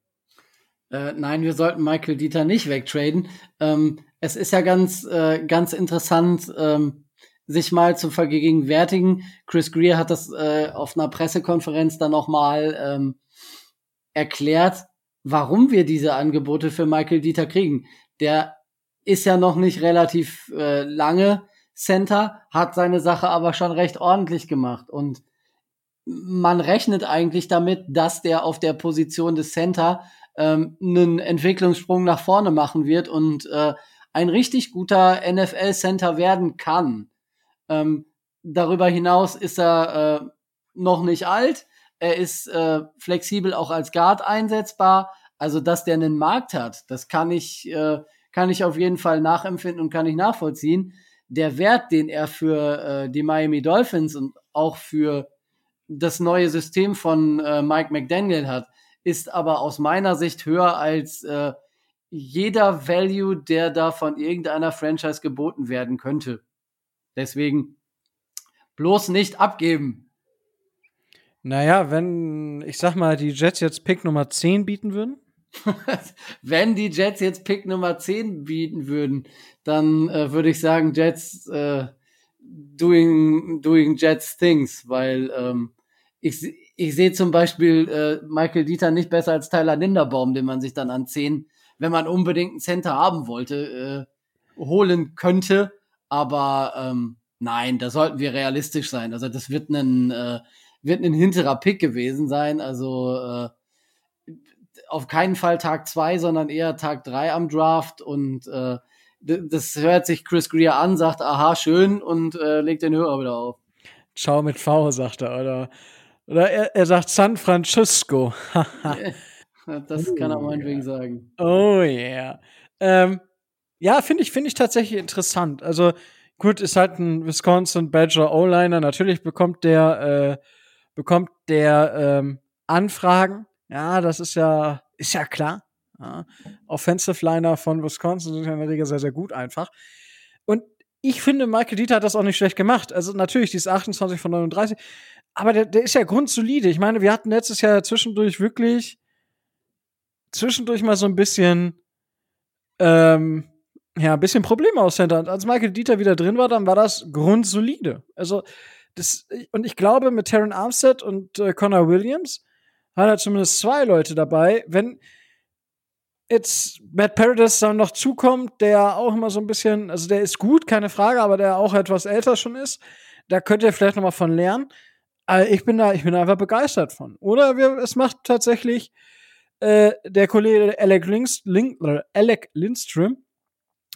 Äh, nein, wir sollten Michael Dieter nicht wegtraden. Ähm, es ist ja ganz, äh, ganz interessant, ähm, sich mal zu vergegenwärtigen. Chris Greer hat das äh, auf einer Pressekonferenz dann nochmal ähm, erklärt, warum wir diese Angebote für Michael Dieter kriegen. Der ist ja noch nicht relativ äh, lange Center, hat seine Sache aber schon recht ordentlich gemacht. Und man rechnet eigentlich damit, dass der auf der Position des Center ähm, einen Entwicklungssprung nach vorne machen wird und äh, ein richtig guter NFL-Center werden kann. Ähm, darüber hinaus ist er äh, noch nicht alt. Er ist äh, flexibel auch als Guard einsetzbar. Also, dass der einen Markt hat, das kann ich, äh, kann ich auf jeden Fall nachempfinden und kann ich nachvollziehen. Der Wert, den er für äh, die Miami Dolphins und auch für das neue System von äh, Mike McDaniel hat, ist aber aus meiner Sicht höher als äh, jeder Value, der da von irgendeiner Franchise geboten werden könnte. Deswegen bloß nicht abgeben. Naja, wenn, ich sag mal, die Jets jetzt Pick Nummer 10 bieten würden? wenn die Jets jetzt Pick Nummer 10 bieten würden, dann äh, würde ich sagen, Jets äh, doing, doing Jets things, weil ähm, ich, ich sehe zum Beispiel äh, Michael Dieter nicht besser als Tyler Linderbaum, den man sich dann an 10 wenn man unbedingt einen Center haben wollte, äh, holen könnte. Aber ähm, nein, da sollten wir realistisch sein. Also das wird ein, äh, wird ein hinterer Pick gewesen sein. Also äh, auf keinen Fall Tag zwei, sondern eher Tag drei am Draft. Und äh, das hört sich Chris Greer an, sagt, aha, schön, und äh, legt den Hörer wieder auf. Ciao mit V, sagt er, oder? Oder er, er sagt San Francisco. Das kann er meinetwegen sagen. Oh yeah. Ähm, ja, finde ich, finde ich tatsächlich interessant. Also, gut, ist halt ein Wisconsin Badger O-Liner. Natürlich bekommt der, äh, bekommt der ähm, Anfragen. Ja, das ist ja, ist ja klar. Ja. Offensive Liner von Wisconsin sind ja in der Regel sehr, sehr gut einfach. Und ich finde, Michael Dieter hat das auch nicht schlecht gemacht. Also natürlich, die ist 28 von 39, aber der, der ist ja grundsolide. Ich meine, wir hatten letztes Jahr zwischendurch wirklich zwischendurch mal so ein bisschen ähm, ja, ein bisschen Probleme aus Center. Und als Michael Dieter wieder drin war, dann war das grundsolide. Also, das, und ich glaube, mit Terran Armstead und äh, Connor Williams hat er zumindest zwei Leute dabei. Wenn jetzt Matt Paradis dann noch zukommt, der auch immer so ein bisschen, also der ist gut, keine Frage, aber der auch etwas älter schon ist, da könnt ihr vielleicht noch mal von lernen. Aber ich bin da, ich bin da einfach begeistert von. Oder wir, es macht tatsächlich äh, der Kollege Alec, Links, Link, Alec Lindström,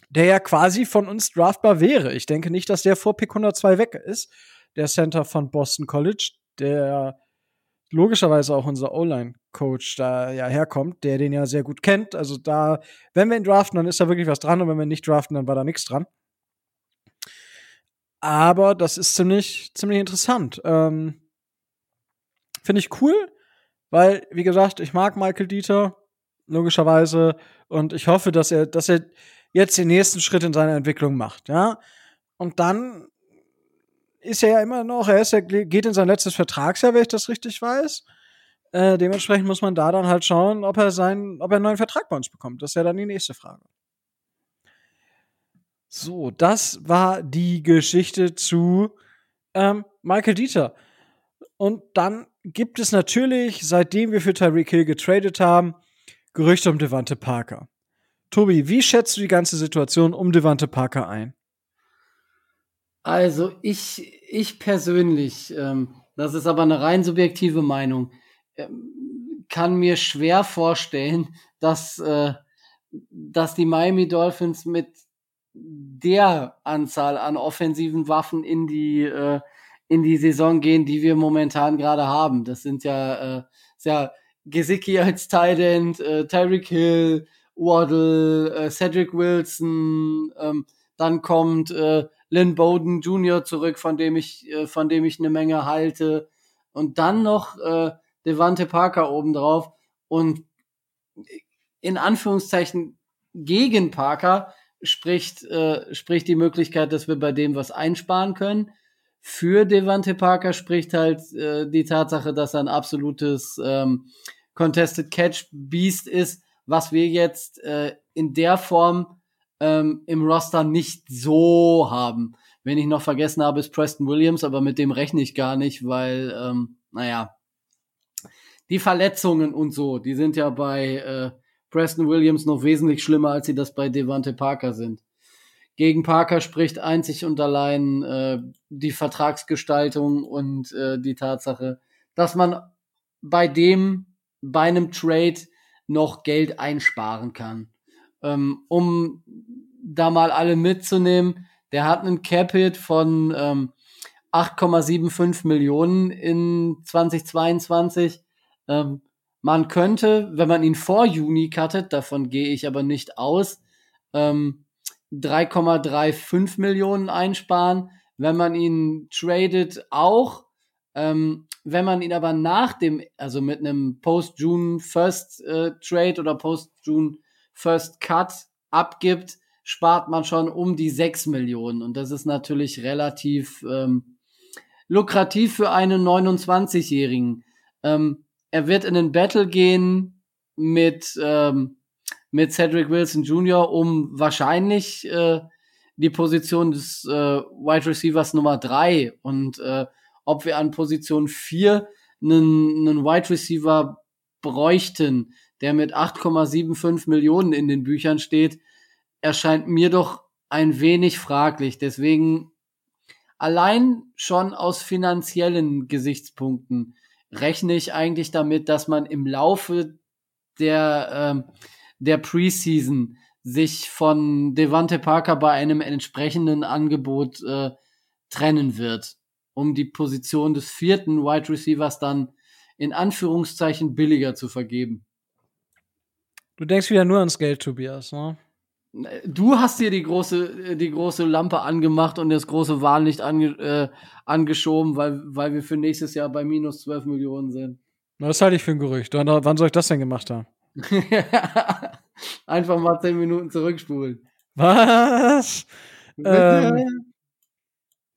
der ja quasi von uns draftbar wäre. Ich denke nicht, dass der vor Pick 102 weg ist, der Center von Boston College, der logischerweise auch unser O-Line-Coach da ja herkommt, der den ja sehr gut kennt. Also da, wenn wir ihn draften, dann ist da wirklich was dran und wenn wir ihn nicht draften, dann war da nichts dran. Aber das ist ziemlich, ziemlich interessant. Ähm, Finde ich cool, weil, wie gesagt, ich mag Michael Dieter, logischerweise, und ich hoffe, dass er, dass er jetzt den nächsten Schritt in seiner Entwicklung macht, ja. Und dann ist er ja immer noch, er, ist, er geht in sein letztes Vertragsjahr, wenn ich das richtig weiß. Äh, dementsprechend muss man da dann halt schauen, ob er seinen, ob er einen neuen Vertrag bei uns bekommt. Das ist ja dann die nächste Frage. So, das war die Geschichte zu ähm, Michael Dieter. Und dann gibt es natürlich, seitdem wir für Tyreek Hill getradet haben, Gerüchte um Devante Parker. Tobi, wie schätzt du die ganze Situation um Devante Parker ein? Also ich, ich persönlich, ähm, das ist aber eine rein subjektive Meinung, ähm, kann mir schwer vorstellen, dass, äh, dass die Miami Dolphins mit der Anzahl an offensiven Waffen in die, äh, in die Saison gehen, die wir momentan gerade haben. Das sind ja, äh, ja Gesicki als Tight äh, Tyreek Hill, Waddle, äh, Cedric Wilson, ähm, dann kommt äh, Lynn Bowden Jr. zurück, von dem ich, äh, von dem ich eine Menge halte. Und dann noch äh, Devante Parker obendrauf. Und in Anführungszeichen gegen Parker spricht, äh, spricht die Möglichkeit, dass wir bei dem was einsparen können. Für Devante Parker spricht halt äh, die Tatsache, dass er ein absolutes ähm, Contested Catch Beast ist, was wir jetzt äh, in der Form ähm, im Roster nicht so haben. Wenn ich noch vergessen habe, ist Preston Williams, aber mit dem rechne ich gar nicht, weil, ähm, naja, die Verletzungen und so, die sind ja bei äh, Preston Williams noch wesentlich schlimmer, als sie das bei Devante Parker sind. Gegen Parker spricht einzig und allein äh, die Vertragsgestaltung und äh, die Tatsache, dass man bei dem, bei einem Trade noch Geld einsparen kann. Ähm, um da mal alle mitzunehmen, der hat einen Cap-Hit von ähm, 8,75 Millionen in 2022. Ähm, man könnte, wenn man ihn vor Juni cuttet, davon gehe ich aber nicht aus, ähm, 3,35 Millionen einsparen. Wenn man ihn tradet, auch. Ähm, wenn man ihn aber nach dem, also mit einem Post-June First äh, oder Post-June First Cut abgibt, spart man schon um die 6 Millionen. Und das ist natürlich relativ ähm, lukrativ für einen 29-Jährigen. Ähm, er wird in den Battle gehen mit, ähm, mit Cedric Wilson Jr., um wahrscheinlich äh, die Position des äh, Wide Receivers Nummer 3 und äh, ob wir an Position 4 einen, einen Wide Receiver bräuchten, der mit 8,75 Millionen in den Büchern steht, erscheint mir doch ein wenig fraglich. Deswegen allein schon aus finanziellen Gesichtspunkten rechne ich eigentlich damit, dass man im Laufe der, äh, der Preseason sich von Devante Parker bei einem entsprechenden Angebot äh, trennen wird, um die Position des vierten Wide Receivers dann in Anführungszeichen billiger zu vergeben. Du denkst wieder nur ans Geld, Tobias, ne? Du hast dir die große, die große Lampe angemacht und das große Warnlicht ange, äh, angeschoben, weil, weil wir für nächstes Jahr bei minus 12 Millionen sind. Na, das halte ich für ein Gerücht. Wann, wann soll ich das denn gemacht haben? Einfach mal 10 Minuten zurückspulen. Was? ähm,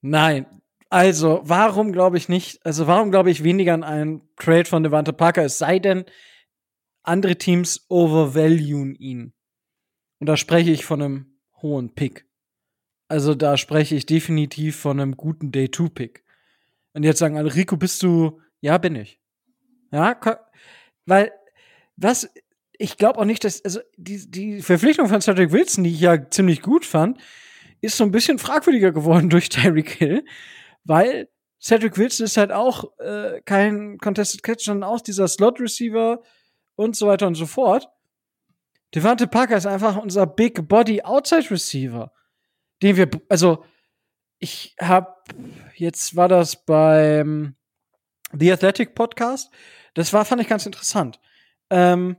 nein. Also, warum glaube ich nicht, also warum glaube ich weniger an einen Trade von Devante Parker, es sei denn, andere Teams overvaluen ihn. Und da spreche ich von einem hohen Pick. Also da spreche ich definitiv von einem guten Day-2-Pick. Und jetzt sagen alle, Rico, bist du, ja, bin ich. Ja, weil, was, ich glaube auch nicht, dass, also die, die Verpflichtung von Cedric Wilson, die ich ja ziemlich gut fand, ist so ein bisschen fragwürdiger geworden durch Tyreek Hill, weil Cedric Wilson ist halt auch äh, kein Contested Catch, sondern auch dieser Slot-Receiver und so weiter und so fort. Devante Parker ist einfach unser Big Body Outside Receiver, den wir, also ich habe, jetzt war das beim The Athletic Podcast, das war, fand ich ganz interessant. Ähm,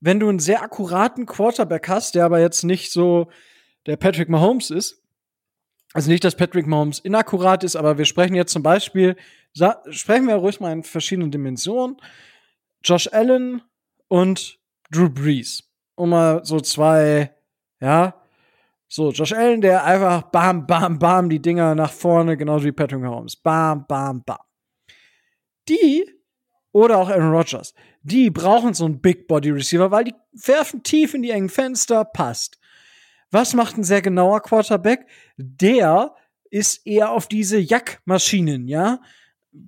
wenn du einen sehr akkuraten Quarterback hast, der aber jetzt nicht so der Patrick Mahomes ist, also nicht, dass Patrick Mahomes inakkurat ist, aber wir sprechen jetzt zum Beispiel, sprechen wir ruhig mal in verschiedenen Dimensionen. Josh Allen und Drew Brees. Um mal so zwei, ja, so, Josh Allen, der einfach bam, bam, bam die Dinger nach vorne, genauso wie Patrick Mahomes. Bam, bam, bam. Die, oder auch Aaron Rodgers, die brauchen so einen Big Body Receiver, weil die werfen tief in die engen Fenster, passt. Was macht ein sehr genauer Quarterback? Der ist eher auf diese Jack-Maschinen, ja?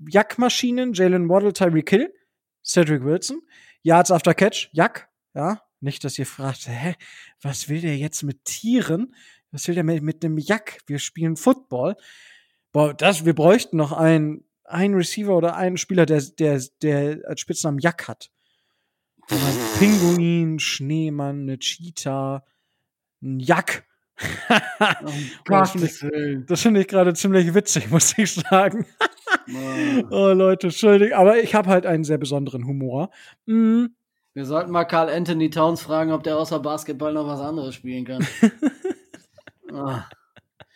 Jack-Maschinen, Jalen Waddle, Tyreek Hill, Cedric Wilson, Yards after Catch, Jack, ja? Nicht, dass ihr fragt, hä, was will der jetzt mit Tieren? Was will der mit, mit einem Jack? Wir spielen Football. Boah, das, wir bräuchten noch einen, einen Receiver oder einen Spieler, der, der, der als Spitznamen Jack hat. Pinguin, Schneemann, eine Cheetah, ein Jack. Oh, das finde ich, find ich gerade ziemlich witzig, muss ich sagen. oh Leute, entschuldigt, aber ich habe halt einen sehr besonderen Humor. Mm. Wir sollten mal Carl Anthony Towns fragen, ob der außer Basketball noch was anderes spielen kann. oh.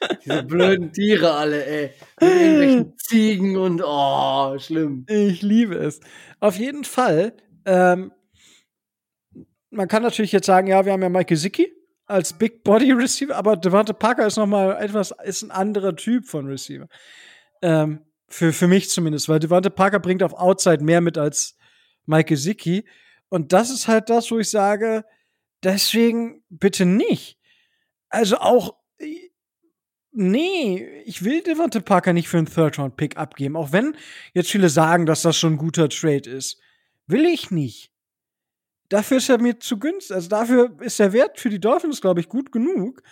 Diese blöden Tiere alle, ey. Mit irgendwelchen Ziegen und oh, schlimm. Ich liebe es. Auf jeden Fall, ähm, man kann natürlich jetzt sagen, ja, wir haben ja Mike Gesicki als Big Body Receiver, aber Devante Parker ist noch mal etwas, ist ein anderer Typ von Receiver. Ähm, für, für mich zumindest, weil Devante Parker bringt auf Outside mehr mit als Mike Gesicki. Und das ist halt das, wo ich sage, deswegen bitte nicht. Also auch, nee, ich will Devante Parker nicht für einen Third-Round-Pick abgeben, auch wenn jetzt viele sagen, dass das schon ein guter Trade ist. Will ich nicht dafür ist er mir zu günstig. Also dafür ist der Wert für die Dolphins, glaube ich, gut genug,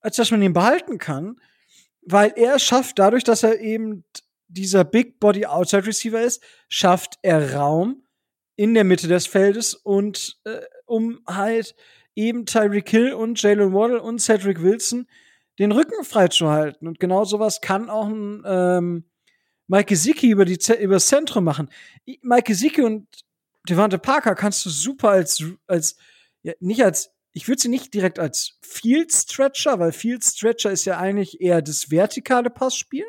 als dass man ihn behalten kann, weil er schafft, dadurch, dass er eben dieser Big Body Outside Receiver ist, schafft er Raum in der Mitte des Feldes und äh, um halt eben Tyreek Hill und Jalen Waddle und Cedric Wilson den Rücken freizuhalten. Und genau sowas kann auch ein ähm, Mike Gesicki über, über das Zentrum machen. Mike Gesicki und Devante Parker kannst du super als, als ja, nicht als, ich würde sie nicht direkt als Field Stretcher, weil Field Stretcher ist ja eigentlich eher das vertikale Passspiel.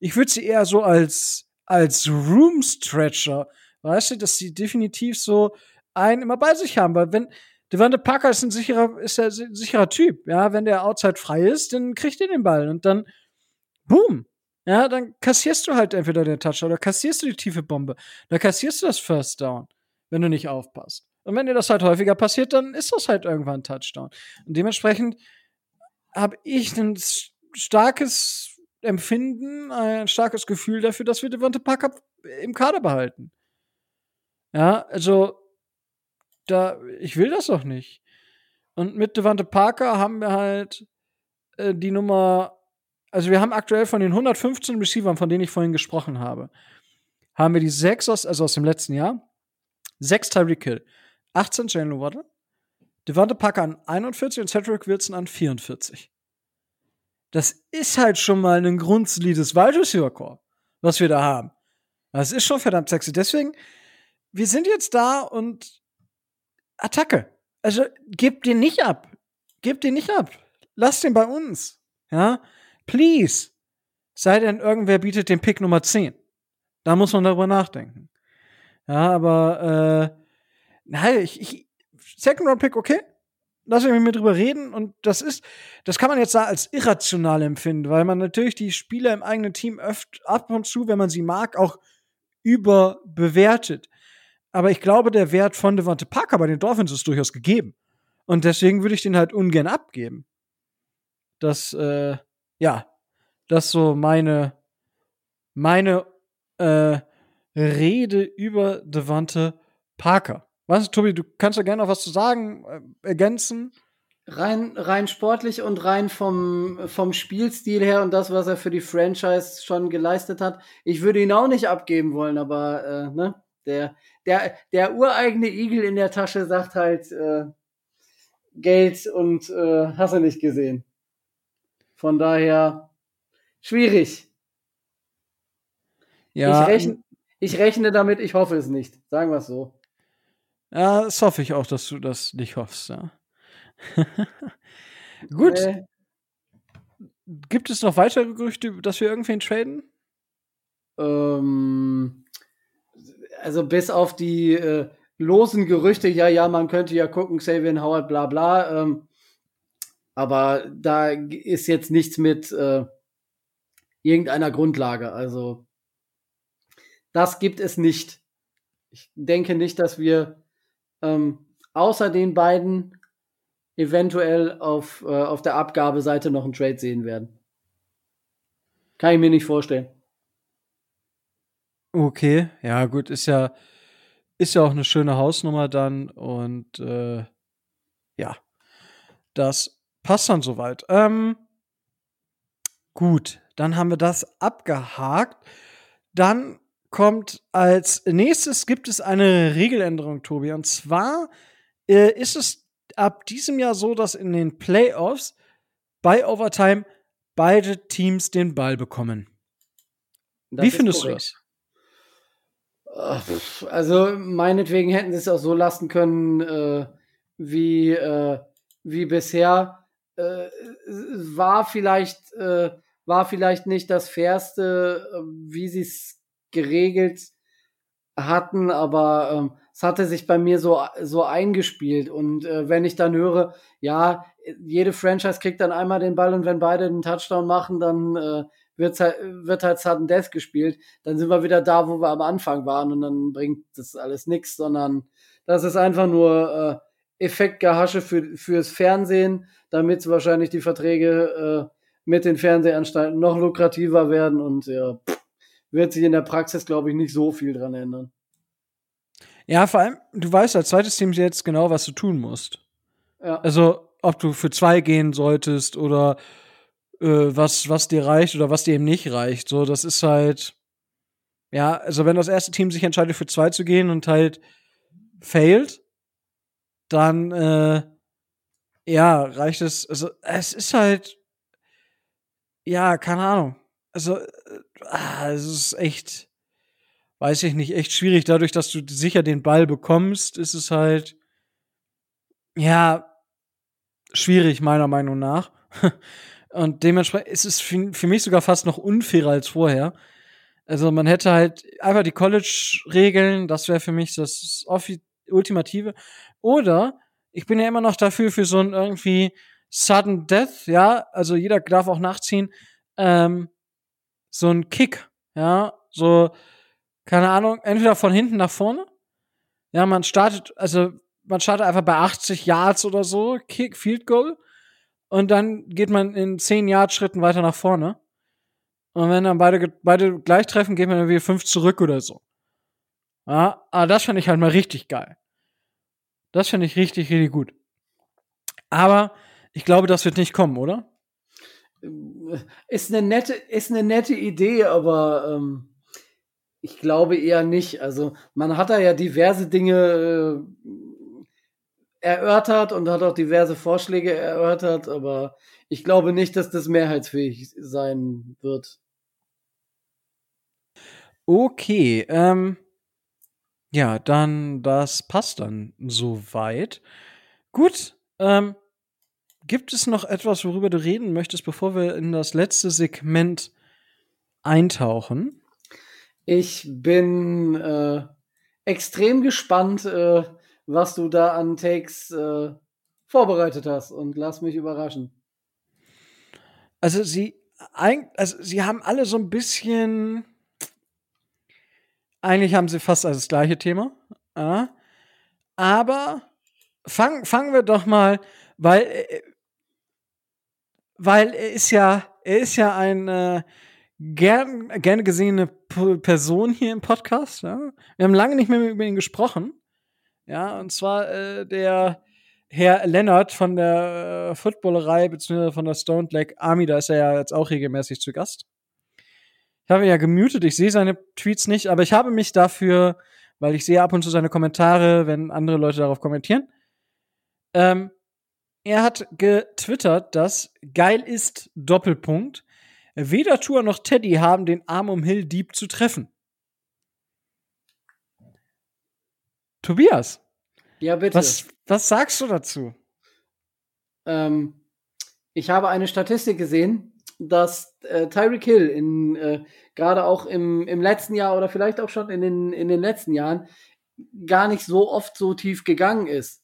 Ich würde sie eher so als, als Room Stretcher, weißt du, dass sie definitiv so einen immer bei sich haben, weil wenn, Devante Parker ist ein sicherer, ist ein sicherer Typ, ja, wenn der Outside frei ist, dann kriegt er den Ball und dann, boom, ja, dann kassierst du halt entweder den Touchdown oder kassierst du die tiefe Bombe. Dann kassierst du das First Down wenn du nicht aufpasst. Und wenn dir das halt häufiger passiert, dann ist das halt irgendwann ein Touchdown. Und dementsprechend habe ich ein starkes Empfinden, ein starkes Gefühl dafür, dass wir Devante Parker im Kader behalten. Ja, also da, ich will das doch nicht. Und mit Devante Parker haben wir halt äh, die Nummer, also wir haben aktuell von den 115 Receivern, von denen ich vorhin gesprochen habe, haben wir die sechs aus, also aus dem letzten Jahr, 6 Tyreek Hill, 18 Jalen Waddle, Devante Parker an 41 und Cedric Wilson an 44. Das ist halt schon mal ein grundsolides Wide Receiver Core, was wir da haben. Das ist schon verdammt sexy. Deswegen, wir sind jetzt da und Attacke. Also gebt den nicht ab. Gebt den nicht ab. Lasst den bei uns. Ja? Please. Sei denn, irgendwer bietet den Pick Nummer 10. Da muss man darüber nachdenken. Ja, aber äh, nein, ich, ich Second Round Pick, okay. lass mich mit drüber reden und das ist, das kann man jetzt da als irrational empfinden, weil man natürlich die Spieler im eigenen Team öfter ab und zu, wenn man sie mag, auch überbewertet. Aber ich glaube, der Wert von Devante Parker bei den Dolphins ist durchaus gegeben. Und deswegen würde ich den halt ungern abgeben. Das, äh, ja, das ist so meine, meine äh, Rede über Devante Parker. Was, Tobi, du kannst ja gerne noch was zu sagen, äh, ergänzen. Rein, rein sportlich und rein vom, vom Spielstil her und das, was er für die Franchise schon geleistet hat. Ich würde ihn auch nicht abgeben wollen, aber äh, ne, der, der, der ureigene Igel in der Tasche sagt halt äh, Geld und äh, hast du nicht gesehen. Von daher schwierig. Ja. Ich rechne, ich rechne damit, ich hoffe es nicht. Sagen wir es so. Ja, das hoffe ich auch, dass du das nicht hoffst. Ja. Gut. Äh. Gibt es noch weitere Gerüchte, dass wir irgendwen traden? Ähm, also bis auf die äh, losen Gerüchte, ja, ja, man könnte ja gucken, Xavier Howard, bla bla. Ähm, aber da ist jetzt nichts mit äh, irgendeiner Grundlage. Also das gibt es nicht. Ich denke nicht, dass wir ähm, außer den beiden eventuell auf, äh, auf der Abgabeseite noch einen Trade sehen werden. Kann ich mir nicht vorstellen. Okay, ja, gut, ist ja, ist ja auch eine schöne Hausnummer dann und äh, ja, das passt dann soweit. Ähm, gut, dann haben wir das abgehakt. Dann kommt als nächstes gibt es eine Regeländerung, Tobi. Und zwar äh, ist es ab diesem Jahr so, dass in den Playoffs bei Overtime beide Teams den Ball bekommen. Das Wie findest korrekt. du das? Also meinetwegen hätten sie es auch so lassen können äh, wie, äh, wie bisher. Äh, war vielleicht äh, war vielleicht nicht das fairste, äh, wie sie es geregelt hatten, aber ähm, es hatte sich bei mir so, so eingespielt. Und äh, wenn ich dann höre, ja, jede Franchise kriegt dann einmal den Ball und wenn beide einen Touchdown machen, dann äh, wird's halt, wird halt Sudden Death gespielt, dann sind wir wieder da, wo wir am Anfang waren und dann bringt das alles nichts, sondern das ist einfach nur äh, Effektgehasche für, fürs Fernsehen, damit wahrscheinlich die Verträge äh, mit den Fernsehanstalten noch lukrativer werden und ja, pff, wird sich in der Praxis, glaube ich, nicht so viel dran ändern. Ja, vor allem, du weißt als zweites Team jetzt genau, was du tun musst. Ja. Also, ob du für zwei gehen solltest oder äh, was, was dir reicht oder was dir eben nicht reicht. So, das ist halt, ja, also wenn das erste Team sich entscheidet, für zwei zu gehen und halt failt, dann, äh, ja, reicht es, also, es ist halt, ja, keine Ahnung. Also, äh, ah, es ist echt, weiß ich nicht, echt schwierig. Dadurch, dass du sicher den Ball bekommst, ist es halt, ja, schwierig, meiner Meinung nach. Und dementsprechend ist es für, für mich sogar fast noch unfairer als vorher. Also man hätte halt einfach die College-Regeln, das wäre für mich das Ultimative. Oder ich bin ja immer noch dafür für so ein irgendwie Sudden Death, ja, also jeder darf auch nachziehen. Ähm, so ein Kick, ja, so, keine Ahnung, entweder von hinten nach vorne. Ja, man startet, also man startet einfach bei 80 Yards oder so, Kick, Field Goal. Und dann geht man in 10 Yard Schritten weiter nach vorne. Und wenn dann beide, beide gleich treffen, geht man wieder fünf zurück oder so. Ja, aber das finde ich halt mal richtig geil. Das finde ich richtig, richtig gut. Aber ich glaube, das wird nicht kommen, oder? ist eine nette, ist eine nette Idee, aber ähm, ich glaube eher nicht. Also man hat da ja diverse Dinge äh, erörtert und hat auch diverse Vorschläge erörtert, aber ich glaube nicht, dass das mehrheitsfähig sein wird. Okay, ähm, ja, dann das passt dann soweit. Gut, ähm, Gibt es noch etwas, worüber du reden möchtest, bevor wir in das letzte Segment eintauchen? Ich bin äh, extrem gespannt, äh, was du da an Takes äh, vorbereitet hast und lass mich überraschen. Also sie, also sie haben alle so ein bisschen. Eigentlich haben sie fast das gleiche Thema. Ja. Aber fangen fangen wir doch mal, weil äh, weil er ist ja er ist ja ein äh, gern gerne gesehene Person hier im Podcast. Ja. Wir haben lange nicht mehr über ihn gesprochen. Ja, und zwar äh, der Herr Lennart von der äh, Footballerei bzw. von der Stoned Leg Army, da ist er ja jetzt auch regelmäßig zu Gast. Ich habe ihn ja gemutet, ich sehe seine Tweets nicht, aber ich habe mich dafür, weil ich sehe ab und zu seine Kommentare, wenn andere Leute darauf kommentieren. Ähm, er hat getwittert, dass geil ist Doppelpunkt. Weder Tour noch Teddy haben den Arm um Hill Dieb zu treffen. Tobias. Ja, bitte. Was, was sagst du dazu? Ähm, ich habe eine Statistik gesehen, dass äh, Tyreek Hill in äh, gerade auch im, im letzten Jahr oder vielleicht auch schon in den, in den letzten Jahren gar nicht so oft so tief gegangen ist.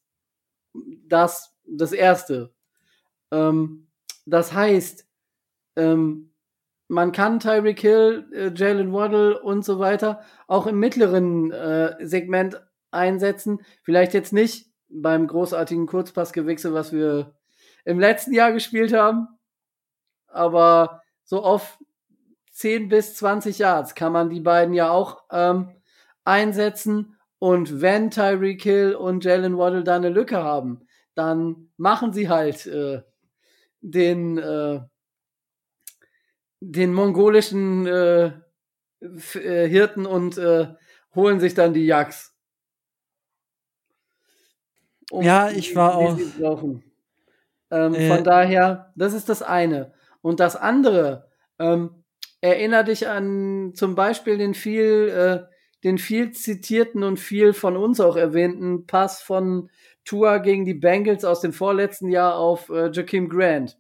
Das das erste. Ähm, das heißt, ähm, man kann Tyreek Hill, äh, Jalen Waddle und so weiter auch im mittleren äh, Segment einsetzen. Vielleicht jetzt nicht beim großartigen Kurzpassgewechsel, was wir im letzten Jahr gespielt haben, aber so auf 10 bis 20 Yards kann man die beiden ja auch ähm, einsetzen. Und wenn Tyreek Hill und Jalen Waddle da eine Lücke haben, dann machen sie halt äh, den äh, den mongolischen äh, äh, Hirten und äh, holen sich dann die Jacks. Um ja, ich war auch. Ähm, äh. Von daher, das ist das eine. Und das andere, ähm, erinnere dich an zum Beispiel den viel, äh, den viel zitierten und viel von uns auch erwähnten Pass von Tua gegen die Bengals aus dem vorletzten Jahr auf äh, Jakeem Grant.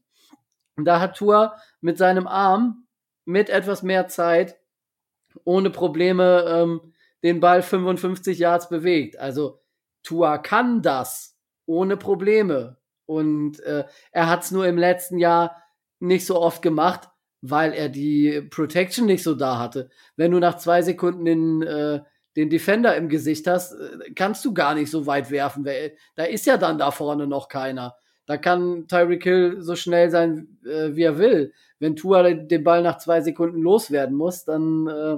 Da hat Tua mit seinem Arm mit etwas mehr Zeit ohne Probleme ähm, den Ball 55 Yards bewegt. Also Tua kann das ohne Probleme. Und äh, er hat es nur im letzten Jahr nicht so oft gemacht, weil er die Protection nicht so da hatte. Wenn du nach zwei Sekunden den, äh, den Defender im Gesicht hast, äh, kannst du gar nicht so weit werfen. Da ist ja dann da vorne noch keiner. Da kann Tyreek Hill so schnell sein, äh, wie er will. Wenn Tua den Ball nach zwei Sekunden loswerden muss, dann äh,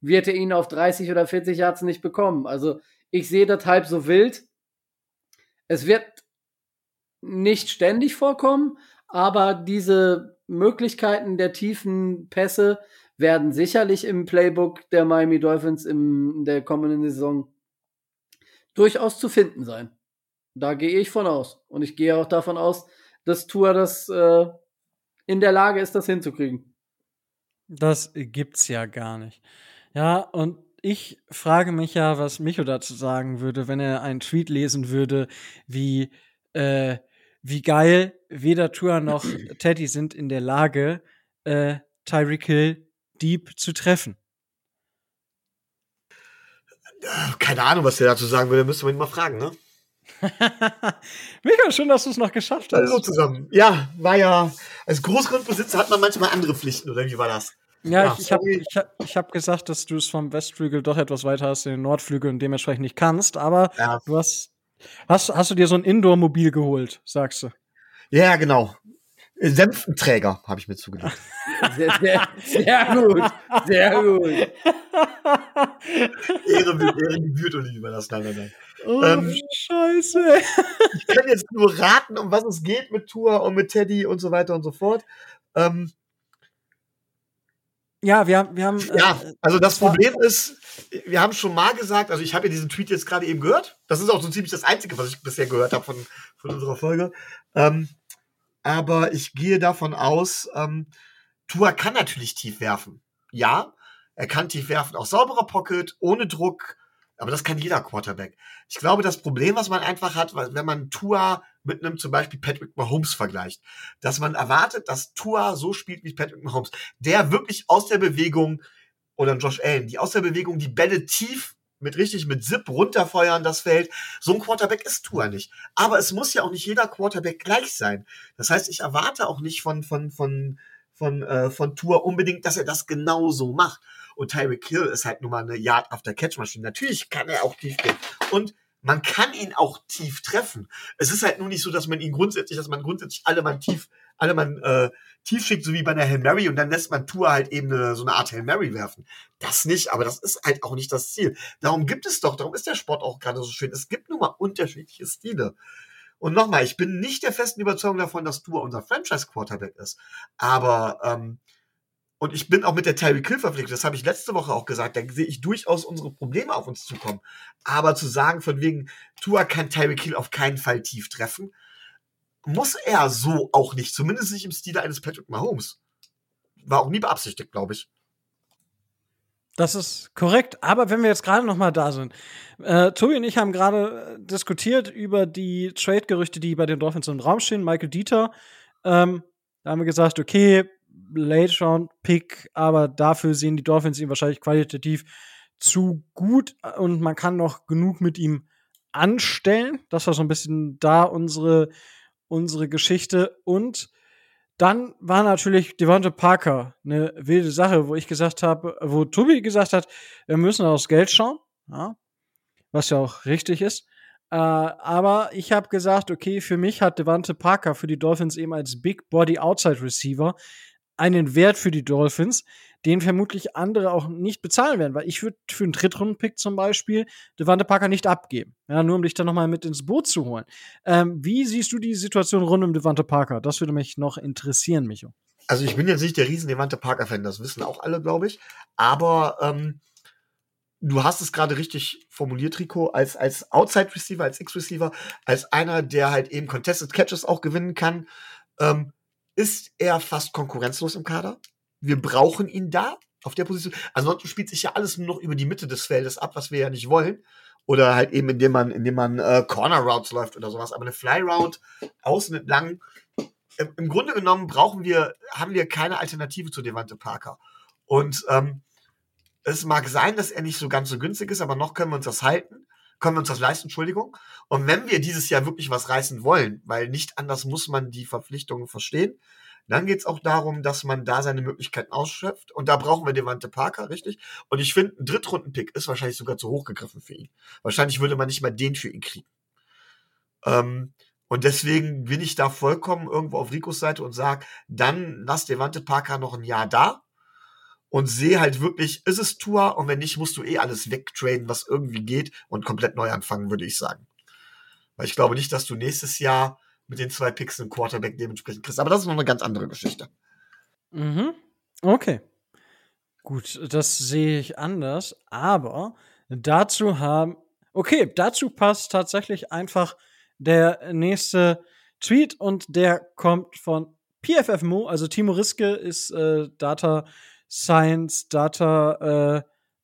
wird er ihn auf 30 oder 40 Yards nicht bekommen. Also ich sehe das halb so wild. Es wird nicht ständig vorkommen, aber diese Möglichkeiten der tiefen Pässe werden sicherlich im Playbook der Miami Dolphins in der kommenden Saison durchaus zu finden sein. Da gehe ich von aus. Und ich gehe auch davon aus, dass Tour das äh, in der Lage ist, das hinzukriegen. Das gibt's ja gar nicht. Ja, und ich frage mich ja, was Micho dazu sagen würde, wenn er einen Tweet lesen würde, wie äh, wie geil weder Tour noch Teddy sind in der Lage, äh, Tyreek Hill deep zu treffen. Keine Ahnung, was der dazu sagen würde, müsste man ihn mal fragen, ne? Mega schön, dass du es noch geschafft hast. Also zusammen. Ja, war ja, als Großgrundbesitzer hat man manchmal andere Pflichten, oder wie war das? Ja, ja ich, ich habe ich hab, ich hab gesagt, dass du es vom Westflügel doch etwas weiter hast, den Nordflügel und dementsprechend nicht kannst, aber ja. du hast Hast, hast du dir so ein Indoor-Mobil geholt, sagst du? Ja, genau. Senfträger habe ich mir zugelegt. Sehr, sehr, sehr, gut, sehr gut. Ehre, Ehre gebührt und nicht überlassen. Nein, nein, nein. Oh, ähm, Scheiße. Ich kann jetzt nur raten, um was es geht mit Tour und mit Teddy und so weiter und so fort. Ähm, ja, wir haben, wir haben. Ja, äh, also das Problem ist, wir haben schon mal gesagt, also ich habe ja diesen Tweet jetzt gerade eben gehört. Das ist auch so ziemlich das Einzige, was ich bisher gehört habe von, von unserer Folge. Ähm, aber ich gehe davon aus, ähm, Tua kann natürlich tief werfen. Ja, er kann tief werfen, auch sauberer Pocket, ohne Druck, aber das kann jeder Quarterback. Ich glaube, das Problem, was man einfach hat, wenn man Tua mit einem zum Beispiel Patrick Mahomes vergleicht, dass man erwartet, dass Tua so spielt wie Patrick Mahomes, der wirklich aus der Bewegung oder Josh Allen, die aus der Bewegung die Bälle tief mit richtig mit Zip runterfeuern das Feld. So ein Quarterback ist Tua nicht. Aber es muss ja auch nicht jeder Quarterback gleich sein. Das heißt, ich erwarte auch nicht von von von von äh, von Tua unbedingt, dass er das genauso macht. Und Tyreek Hill ist halt nun mal eine Yard after Catch Maschine. Natürlich kann er auch tief gehen und man kann ihn auch tief treffen. Es ist halt nur nicht so, dass man ihn grundsätzlich, dass man grundsätzlich alle mal tief, alle mal äh, tief schickt, so wie bei einer Hail Mary, und dann lässt man Tour halt eben eine, so eine Art Hail Mary werfen. Das nicht, aber das ist halt auch nicht das Ziel. Darum gibt es doch, darum ist der Sport auch gerade so schön. Es gibt nun mal unterschiedliche Stile. Und nochmal, ich bin nicht der festen Überzeugung davon, dass Tour unser Franchise-Quarterback ist. Aber ähm, und ich bin auch mit der Tyreek Hill verpflichtet, das habe ich letzte Woche auch gesagt, da sehe ich durchaus unsere Probleme auf uns zukommen. Aber zu sagen, von wegen, Tua kann Tyreek Hill auf keinen Fall tief treffen, muss er so auch nicht, zumindest nicht im Stile eines Patrick Mahomes. War auch nie beabsichtigt, glaube ich. Das ist korrekt. Aber wenn wir jetzt gerade noch mal da sind, äh, Tobi und ich haben gerade äh, diskutiert über die Trade-Gerüchte, die bei den Dolphins im Raum stehen. Michael Dieter, ähm, da haben wir gesagt, okay, Late Round Pick, aber dafür sehen die Dolphins ihn wahrscheinlich qualitativ zu gut und man kann noch genug mit ihm anstellen. Das war so ein bisschen da unsere, unsere Geschichte. Und dann war natürlich Devonta Parker eine wilde Sache, wo ich gesagt habe, wo Tobi gesagt hat, wir müssen aufs Geld schauen, ja, was ja auch richtig ist. Äh, aber ich habe gesagt, okay, für mich hat Devante Parker für die Dolphins eben als Big Body Outside Receiver einen Wert für die Dolphins, den vermutlich andere auch nicht bezahlen werden, weil ich würde für einen Drittrunden-Pick zum Beispiel Devante Parker nicht abgeben. Ja, nur um dich dann nochmal mit ins Boot zu holen. Ähm, wie siehst du die Situation rund um Devante Parker? Das würde mich noch interessieren, Micho. Also ich bin jetzt nicht der riesen Devante Parker-Fan, das wissen auch alle, glaube ich. Aber ähm, du hast es gerade richtig formuliert, Rico, als, als Outside-Receiver, als X-Receiver, als einer, der halt eben Contested Catches auch gewinnen kann. Ähm, ist er fast konkurrenzlos im Kader. Wir brauchen ihn da auf der Position. Ansonsten spielt sich ja alles nur noch über die Mitte des Feldes ab, was wir ja nicht wollen. Oder halt eben, indem man, indem man äh, Corner Routes läuft oder sowas. Aber eine Fly Route außen entlang. Im, Im Grunde genommen brauchen wir, haben wir keine Alternative zu Devante Parker. Und ähm, es mag sein, dass er nicht so ganz so günstig ist, aber noch können wir uns das halten können wir uns das leisten, Entschuldigung. Und wenn wir dieses Jahr wirklich was reißen wollen, weil nicht anders muss man die Verpflichtungen verstehen, dann geht es auch darum, dass man da seine Möglichkeiten ausschöpft. Und da brauchen wir Devante Parker, richtig? Und ich finde, ein Drittrunden-Pick ist wahrscheinlich sogar zu hoch gegriffen für ihn. Wahrscheinlich würde man nicht mal den für ihn kriegen. Ähm, und deswegen bin ich da vollkommen irgendwo auf Ricos Seite und sage, dann lass Devante Parker noch ein Jahr da und sehe halt wirklich, ist es Tour und wenn nicht, musst du eh alles wegtraden, was irgendwie geht und komplett neu anfangen, würde ich sagen. Weil ich glaube nicht, dass du nächstes Jahr mit den zwei Picks einen Quarterback dementsprechend kriegst. Aber das ist noch eine ganz andere Geschichte. Mhm. Okay. Gut, das sehe ich anders. Aber dazu haben, okay, dazu passt tatsächlich einfach der nächste Tweet und der kommt von PFFMO, also Timo Riske ist äh, Data Science Data äh,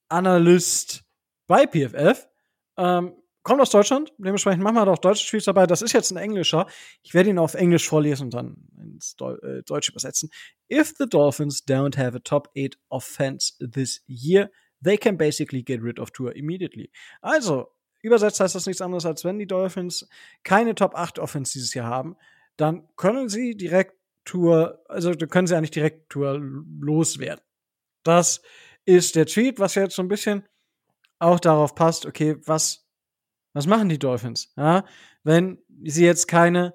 Analyst bei PFF. Ähm, kommt aus Deutschland, dementsprechend machen wir auch deutsche Tweets dabei. Das ist jetzt ein englischer. Ich werde ihn auf Englisch vorlesen und dann ins Deu äh, Deutsch übersetzen. If the Dolphins don't have a top 8 offense this year, they can basically get rid of Tour immediately. Also, übersetzt heißt das nichts anderes, als wenn die Dolphins keine Top 8 Offense dieses Jahr haben, dann können sie direkt Tour, also können sie eigentlich direkt Tour loswerden. Das ist der Tweet, was jetzt so ein bisschen auch darauf passt, okay, was, was machen die Dolphins? Ja, wenn sie jetzt keine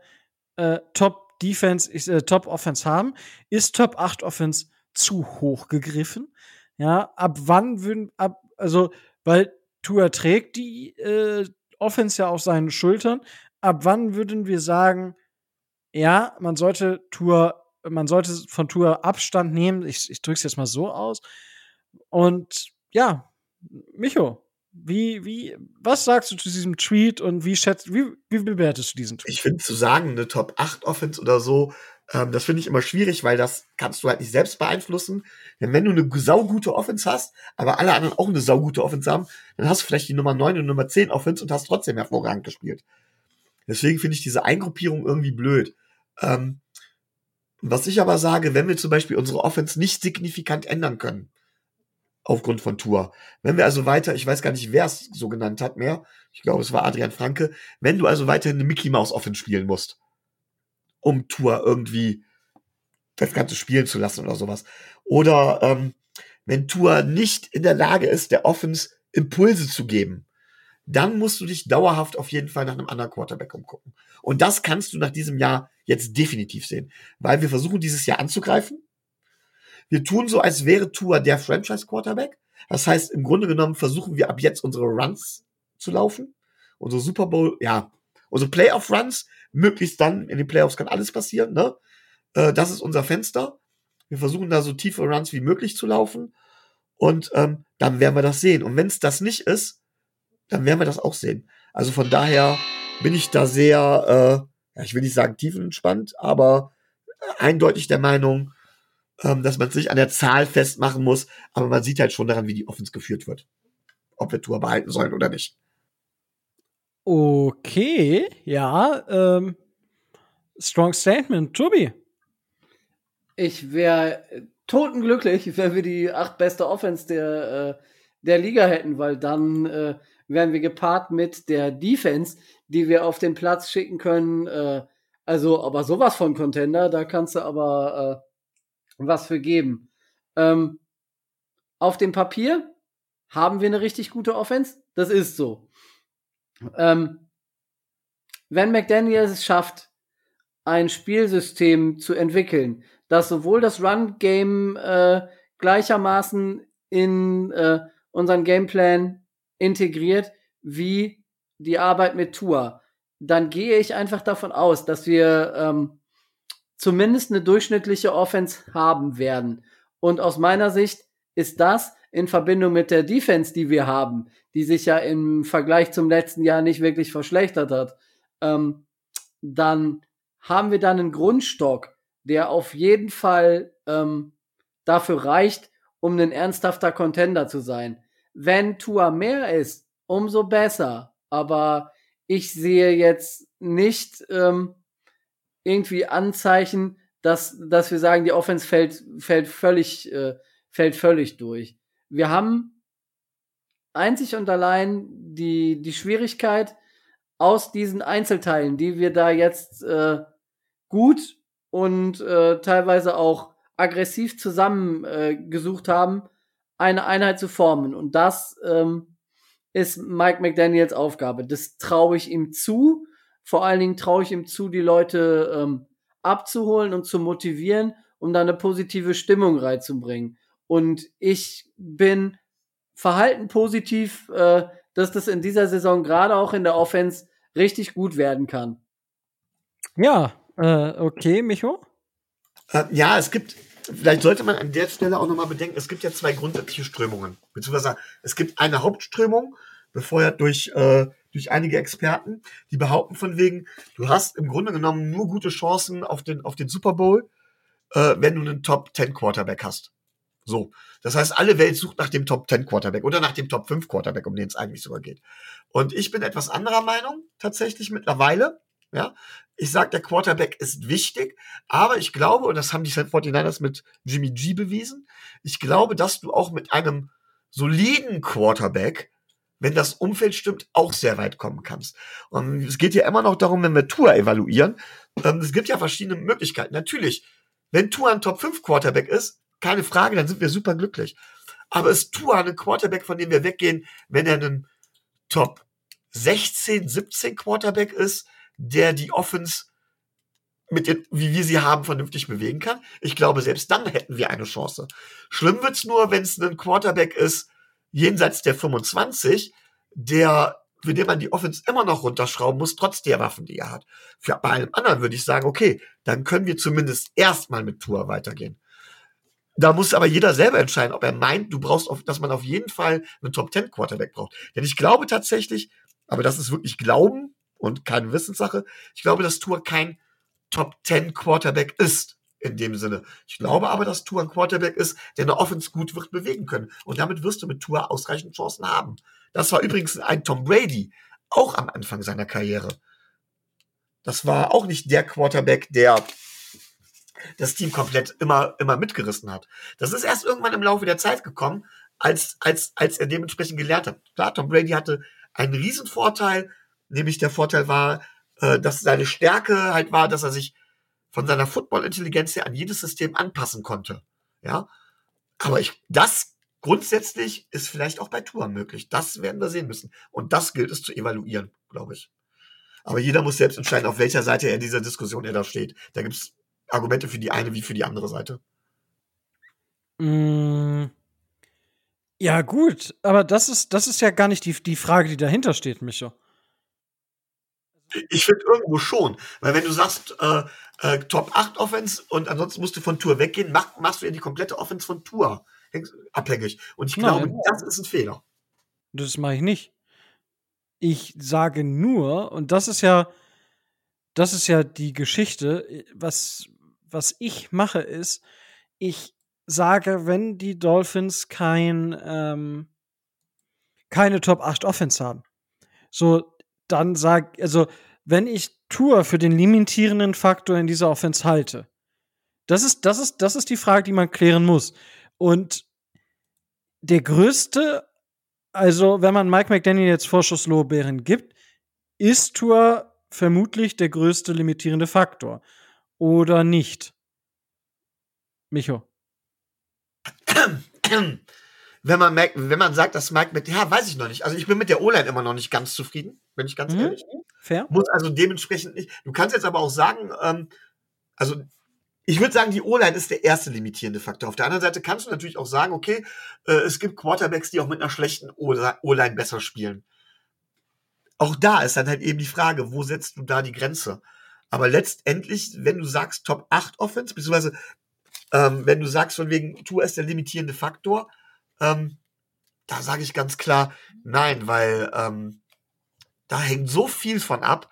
äh, Top Defense, äh, Top Offense haben, ist Top 8 Offense zu hoch gegriffen. Ja, ab wann würden, ab, also, weil Tour trägt die äh, Offense ja auf seinen Schultern, ab wann würden wir sagen, ja, man sollte Tour man sollte von Tour Abstand nehmen. Ich, ich drücke es jetzt mal so aus. Und ja, Micho, wie, wie, was sagst du zu diesem Tweet und wie schätzt, wie, wie bewertest du diesen Tweet? Ich finde zu sagen, eine Top 8 Offense oder so, ähm, das finde ich immer schwierig, weil das kannst du halt nicht selbst beeinflussen. Denn wenn du eine saugute Offense hast, aber alle anderen auch eine saugute Offense haben, dann hast du vielleicht die Nummer 9 und Nummer 10 Offense und hast trotzdem hervorragend gespielt. Deswegen finde ich diese Eingruppierung irgendwie blöd. Ähm, was ich aber sage, wenn wir zum Beispiel unsere Offense nicht signifikant ändern können, aufgrund von Tour. Wenn wir also weiter, ich weiß gar nicht, wer es so genannt hat mehr, ich glaube, es war Adrian Franke, wenn du also weiterhin eine Mickey Mouse Offense spielen musst, um Tour irgendwie das Ganze spielen zu lassen oder sowas. Oder ähm, wenn Tour nicht in der Lage ist, der Offense Impulse zu geben, dann musst du dich dauerhaft auf jeden Fall nach einem anderen Quarterback umgucken. Und das kannst du nach diesem Jahr jetzt definitiv sehen, weil wir versuchen dieses Jahr anzugreifen. Wir tun so, als wäre Tua der Franchise Quarterback. Das heißt, im Grunde genommen versuchen wir ab jetzt unsere Runs zu laufen. Unsere Super Bowl, ja, unsere Playoff Runs, möglichst dann in den Playoffs kann alles passieren, ne? Äh, das ist unser Fenster. Wir versuchen da so tiefe Runs wie möglich zu laufen. Und ähm, dann werden wir das sehen. Und wenn es das nicht ist, dann werden wir das auch sehen. Also von daher bin ich da sehr, äh, ich will nicht sagen tiefenentspannt, aber eindeutig der Meinung, ähm, dass man sich an der Zahl festmachen muss. Aber man sieht halt schon daran, wie die Offense geführt wird. Ob wir Tour behalten sollen oder nicht. Okay, ja. Ähm, strong Statement. Tobi. Ich wäre totenglücklich, wenn wir die acht beste Offense der, äh, der Liga hätten, weil dann äh, wären wir gepaart mit der Defense, die wir auf den Platz schicken können. Äh, also, aber sowas von Contender, da kannst du aber äh, was für geben. Ähm, auf dem Papier haben wir eine richtig gute Offense. Das ist so. Ähm, wenn McDaniel es schafft, ein Spielsystem zu entwickeln, dass sowohl das Run-Game äh, gleichermaßen in äh, unseren Gameplan integriert wie die Arbeit mit Tour, dann gehe ich einfach davon aus, dass wir ähm, zumindest eine durchschnittliche Offense haben werden. Und aus meiner Sicht ist das in Verbindung mit der Defense, die wir haben, die sich ja im Vergleich zum letzten Jahr nicht wirklich verschlechtert hat, ähm, dann haben wir dann einen Grundstock, der auf jeden Fall ähm, dafür reicht, um ein ernsthafter Contender zu sein. Wenn Tua mehr ist, umso besser. Aber ich sehe jetzt nicht ähm, irgendwie Anzeichen, dass, dass wir sagen, die Offense fällt, fällt völlig, äh, fällt völlig durch. Wir haben einzig und allein die, die Schwierigkeit aus diesen Einzelteilen, die wir da jetzt äh, gut und äh, teilweise auch aggressiv zusammengesucht äh, haben, eine Einheit zu formen. Und das ähm, ist Mike McDaniels Aufgabe. Das traue ich ihm zu. Vor allen Dingen traue ich ihm zu, die Leute ähm, abzuholen und zu motivieren, um da eine positive Stimmung reinzubringen. Und ich bin verhalten positiv, äh, dass das in dieser Saison gerade auch in der Offense richtig gut werden kann. Ja, äh, okay, Micho? Äh, ja, es gibt, vielleicht sollte man an der Stelle auch nochmal bedenken, es gibt ja zwei grundsätzliche Strömungen. Beziehungsweise es gibt eine Hauptströmung, befeuert durch, äh, durch einige Experten, die behaupten von wegen, du hast im Grunde genommen nur gute Chancen auf den, auf den Super Bowl, äh, wenn du einen Top 10 Quarterback hast. So. Das heißt, alle Welt sucht nach dem Top 10 Quarterback oder nach dem Top 5 Quarterback, um den es eigentlich sogar geht. Und ich bin etwas anderer Meinung, tatsächlich mittlerweile. Ja, ich sage, der Quarterback ist wichtig, aber ich glaube, und das haben die 49ers mit Jimmy G bewiesen, ich glaube, dass du auch mit einem soliden Quarterback, wenn das Umfeld stimmt, auch sehr weit kommen kannst. Und es geht ja immer noch darum, wenn wir Tour evaluieren, ähm, es gibt ja verschiedene Möglichkeiten. Natürlich, wenn Tour ein Top 5 Quarterback ist, keine Frage, dann sind wir super glücklich. Aber ist Tour ein Quarterback, von dem wir weggehen, wenn er ein Top 16, 17 Quarterback ist, der die Offense mit den, wie wir sie haben, vernünftig bewegen kann. Ich glaube, selbst dann hätten wir eine Chance. Schlimm wird's nur, wenn es ein Quarterback ist, jenseits der 25, der, für den man die Offense immer noch runterschrauben muss, trotz der Waffen, die er hat. Für, bei einem anderen würde ich sagen, okay, dann können wir zumindest erstmal mit Tour weitergehen. Da muss aber jeder selber entscheiden, ob er meint, du brauchst, auf, dass man auf jeden Fall einen Top 10 Quarterback braucht. Denn ich glaube tatsächlich, aber das ist wirklich Glauben, und keine Wissenssache. Ich glaube, dass Tour kein Top 10 Quarterback ist in dem Sinne. Ich glaube aber, dass Tour ein Quarterback ist, der eine Offense gut wird bewegen können. Und damit wirst du mit Tour ausreichend Chancen haben. Das war übrigens ein Tom Brady, auch am Anfang seiner Karriere. Das war auch nicht der Quarterback, der das Team komplett immer, immer mitgerissen hat. Das ist erst irgendwann im Laufe der Zeit gekommen, als, als, als er dementsprechend gelernt hat. Klar, Tom Brady hatte einen Riesenvorteil, nämlich der Vorteil war, äh, dass seine Stärke halt war, dass er sich von seiner Football-Intelligenz her an jedes System anpassen konnte. Ja, aber ich, das grundsätzlich ist vielleicht auch bei Touren möglich. Das werden wir sehen müssen. Und das gilt es zu evaluieren, glaube ich. Aber jeder muss selbst entscheiden, auf welcher Seite er in dieser Diskussion er da steht. Da gibt es Argumente für die eine wie für die andere Seite. Mm. Ja, gut, aber das ist, das ist ja gar nicht die, die Frage, die dahinter steht, Micho. Ich finde irgendwo schon, weil wenn du sagst, äh, äh, Top 8 Offense und ansonsten musst du von Tour weggehen, mach, machst du ja die komplette Offense von Tour abhängig. Und ich glaube, Nein. das ist ein Fehler. Das mache ich nicht. Ich sage nur, und das ist ja, das ist ja die Geschichte, was, was ich mache, ist, ich sage, wenn die Dolphins kein, ähm, keine Top 8 Offense haben, so, dann sag, also, wenn ich Tour für den limitierenden Faktor in dieser Offense halte, das ist, das ist, das ist die Frage, die man klären muss. Und der größte, also wenn man Mike McDaniel jetzt Vorschusslorbeeren gibt, ist Tour vermutlich der größte limitierende Faktor. Oder nicht? Micho. Wenn man, merkt, wenn man sagt, dass Mike mit, ja, weiß ich noch nicht. Also ich bin mit der O-Line immer noch nicht ganz zufrieden, bin ich ganz mhm. ehrlich. Fair. Muss also dementsprechend nicht. Du kannst jetzt aber auch sagen, ähm, also ich würde sagen, die O-Line ist der erste limitierende Faktor. Auf der anderen Seite kannst du natürlich auch sagen, okay, äh, es gibt Quarterbacks, die auch mit einer schlechten O-Line besser spielen. Auch da ist dann halt eben die Frage, wo setzt du da die Grenze? Aber letztendlich, wenn du sagst Top 8 Offense, beziehungsweise ähm, wenn du sagst, von wegen, tu ist der limitierende Faktor, ähm, da sage ich ganz klar nein, weil ähm, da hängt so viel von ab.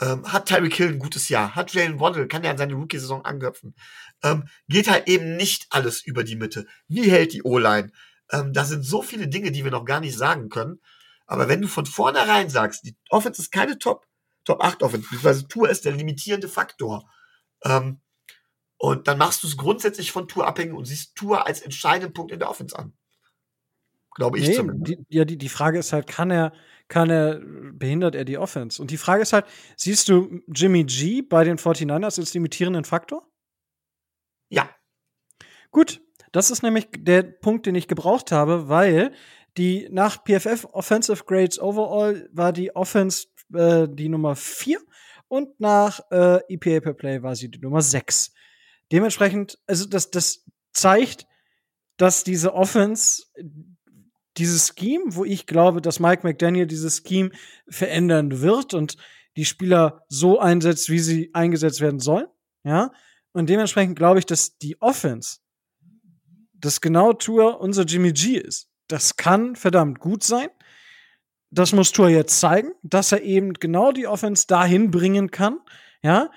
Ähm, hat Tyreek Hill ein gutes Jahr? Hat Jalen Waddle, kann er an seine Rookie-Saison angöpfen? Ähm, geht halt eben nicht alles über die Mitte. Wie hält die O-Line? Ähm, da sind so viele Dinge, die wir noch gar nicht sagen können. Aber wenn du von vornherein sagst, die Offense ist keine Top, Top 8 Offense, beziehungsweise Tour ist der limitierende Faktor, ähm, und dann machst du es grundsätzlich von Tour abhängig und siehst Tour als entscheidenden Punkt in der Offense an. Glaube ich nee, zumindest. Die, ja, die, die Frage ist halt, kann er, kann er, behindert er die Offense? Und die Frage ist halt, siehst du Jimmy G bei den 49ers als limitierenden Faktor? Ja. Gut, das ist nämlich der Punkt, den ich gebraucht habe, weil die nach PFF Offensive Grades Overall war die Offense äh, die Nummer 4 und nach äh, EPA per Play war sie die Nummer 6. Dementsprechend, also das, das zeigt, dass diese Offense, dieses Scheme, wo ich glaube, dass Mike McDaniel dieses Scheme verändern wird und die Spieler so einsetzt, wie sie eingesetzt werden sollen, ja. Und dementsprechend glaube ich, dass die Offense, das genau Tour unser Jimmy G ist. Das kann verdammt gut sein. Das muss Tour jetzt zeigen, dass er eben genau die Offense dahin bringen kann. Ja,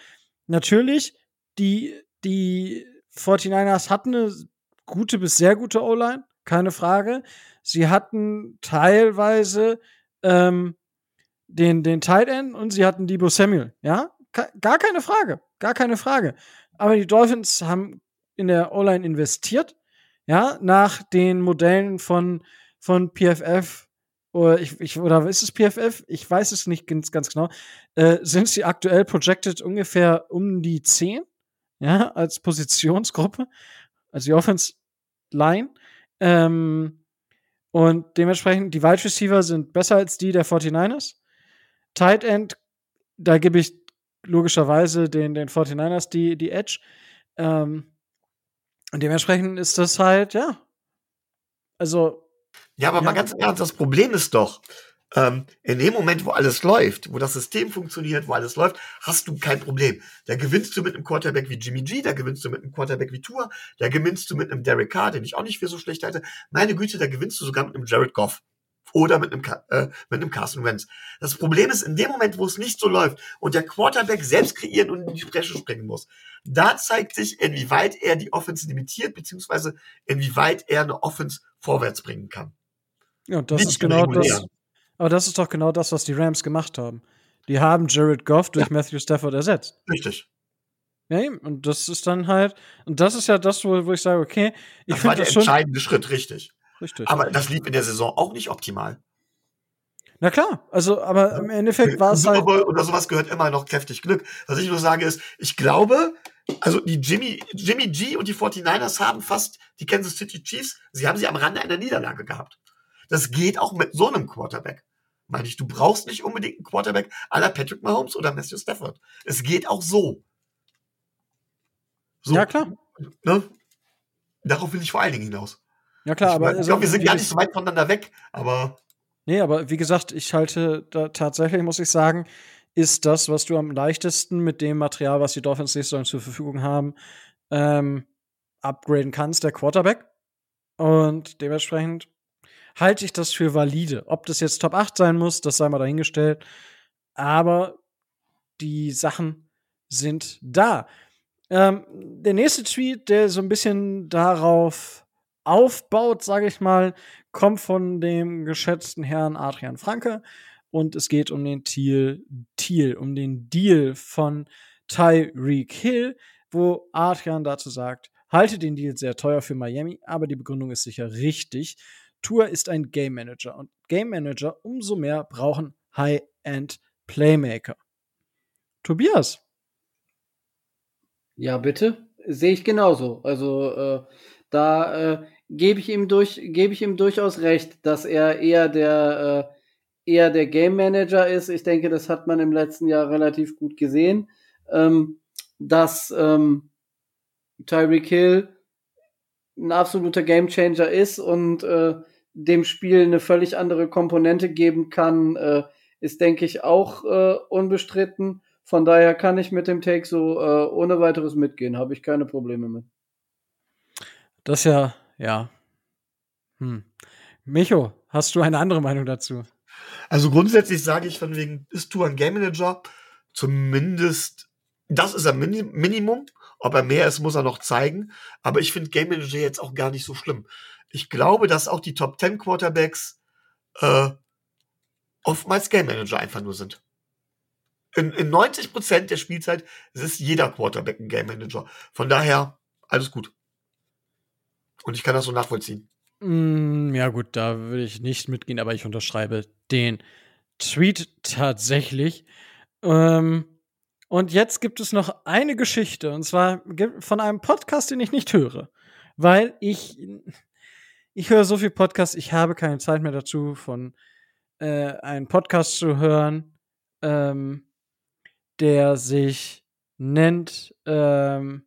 natürlich, die die 49ers hatten eine gute bis sehr gute O-Line, keine Frage. Sie hatten teilweise ähm, den, den Tight End und sie hatten Debo Samuel, ja? Gar keine Frage, gar keine Frage. Aber die Dolphins haben in der O-Line investiert, ja, nach den Modellen von, von PFF oder ich, ich, oder ist es PFF? Ich weiß es nicht ganz, ganz genau. Äh, sind sie aktuell projected ungefähr um die 10? ja, als Positionsgruppe, also die Offense Line. Ähm, und dementsprechend, die Wide Receiver sind besser als die der 49ers. Tight End, da gebe ich logischerweise den, den 49ers die, die Edge. Ähm, und dementsprechend ist das halt, ja. Also. Ja, aber ja. mal ganz ernst, das Problem ist doch, ähm, in dem Moment, wo alles läuft, wo das System funktioniert, wo alles läuft, hast du kein Problem. Da gewinnst du mit einem Quarterback wie Jimmy G, da gewinnst du mit einem Quarterback wie Tour, da gewinnst du mit einem Derek Carr, den ich auch nicht für so schlecht halte. Meine Güte, da gewinnst du sogar mit einem Jared Goff oder mit einem, äh, mit einem Carson Wentz. Das Problem ist, in dem Moment, wo es nicht so läuft und der Quarterback selbst kreieren und in die Bresche springen muss, da zeigt sich, inwieweit er die Offense limitiert, beziehungsweise inwieweit er eine Offense vorwärts bringen kann. Ja, das nicht ist genau das, aber das ist doch genau das, was die Rams gemacht haben. Die haben Jared Goff durch ja. Matthew Stafford ersetzt. Richtig. Ja, und das ist dann halt, und das ist ja das, wo, wo ich sage, okay, ich finde das, war der entscheidende Schritt, richtig. richtig. Aber das lief in der Saison auch nicht optimal. Na klar, also, aber im Endeffekt war es halt. Oder sowas gehört immer noch kräftig Glück. Was ich nur sage ist, ich glaube, also die Jimmy, Jimmy G und die 49ers haben fast die Kansas City Chiefs, sie haben sie am Rande einer Niederlage gehabt. Das geht auch mit so einem Quarterback. Meine ich, du brauchst nicht unbedingt einen Quarterback la Patrick Mahomes oder Matthew Stafford. Es geht auch so. so ja, klar. Ne? Darauf will ich vor allen Dingen hinaus. Ja, klar, ich aber. ich glaube, wir sind gar nicht so weit voneinander weg, aber. Nee, aber wie gesagt, ich halte da tatsächlich, muss ich sagen, ist das, was du am leichtesten mit dem Material, was die Dolphins nächste Saison zur Verfügung haben, ähm, upgraden kannst, der Quarterback. Und dementsprechend halte ich das für valide. Ob das jetzt Top 8 sein muss, das sei mal dahingestellt. Aber die Sachen sind da. Ähm, der nächste Tweet, der so ein bisschen darauf aufbaut, sage ich mal, kommt von dem geschätzten Herrn Adrian Franke und es geht um den Thiel, Thiel um den Deal von Tyreek Hill, wo Adrian dazu sagt, halte den Deal sehr teuer für Miami, aber die Begründung ist sicher richtig. Tour ist ein Game Manager und Game Manager umso mehr brauchen High-End Playmaker. Tobias. Ja, bitte. Sehe ich genauso. Also äh, da äh, gebe ich ihm ich ihm durchaus recht, dass er eher der äh, eher der Game Manager ist. Ich denke, das hat man im letzten Jahr relativ gut gesehen, ähm, dass ähm, Tyreek Hill ein absoluter Game Changer ist und äh, dem Spiel eine völlig andere Komponente geben kann, äh, ist, denke ich, auch äh, unbestritten. Von daher kann ich mit dem Take so äh, ohne weiteres mitgehen, habe ich keine Probleme mit. Das ja, ja. Hm. Micho, hast du eine andere Meinung dazu? Also grundsätzlich sage ich von wegen, ist du ein Game Manager? Zumindest, das ist ein Min Minimum. Ob er mehr ist, muss er noch zeigen. Aber ich finde Game Manager jetzt auch gar nicht so schlimm ich glaube, dass auch die Top 10 Quarterbacks äh, oftmals Game Manager einfach nur sind. In, in 90 Prozent der Spielzeit ist jeder Quarterback ein Game Manager. Von daher, alles gut. Und ich kann das so nachvollziehen. Mm, ja, gut, da würde ich nicht mitgehen, aber ich unterschreibe den Tweet tatsächlich. Ähm, und jetzt gibt es noch eine Geschichte, und zwar von einem Podcast, den ich nicht höre, weil ich ich höre so viel Podcasts, ich habe keine Zeit mehr dazu, von äh, einen Podcast zu hören, ähm, der sich nennt ähm,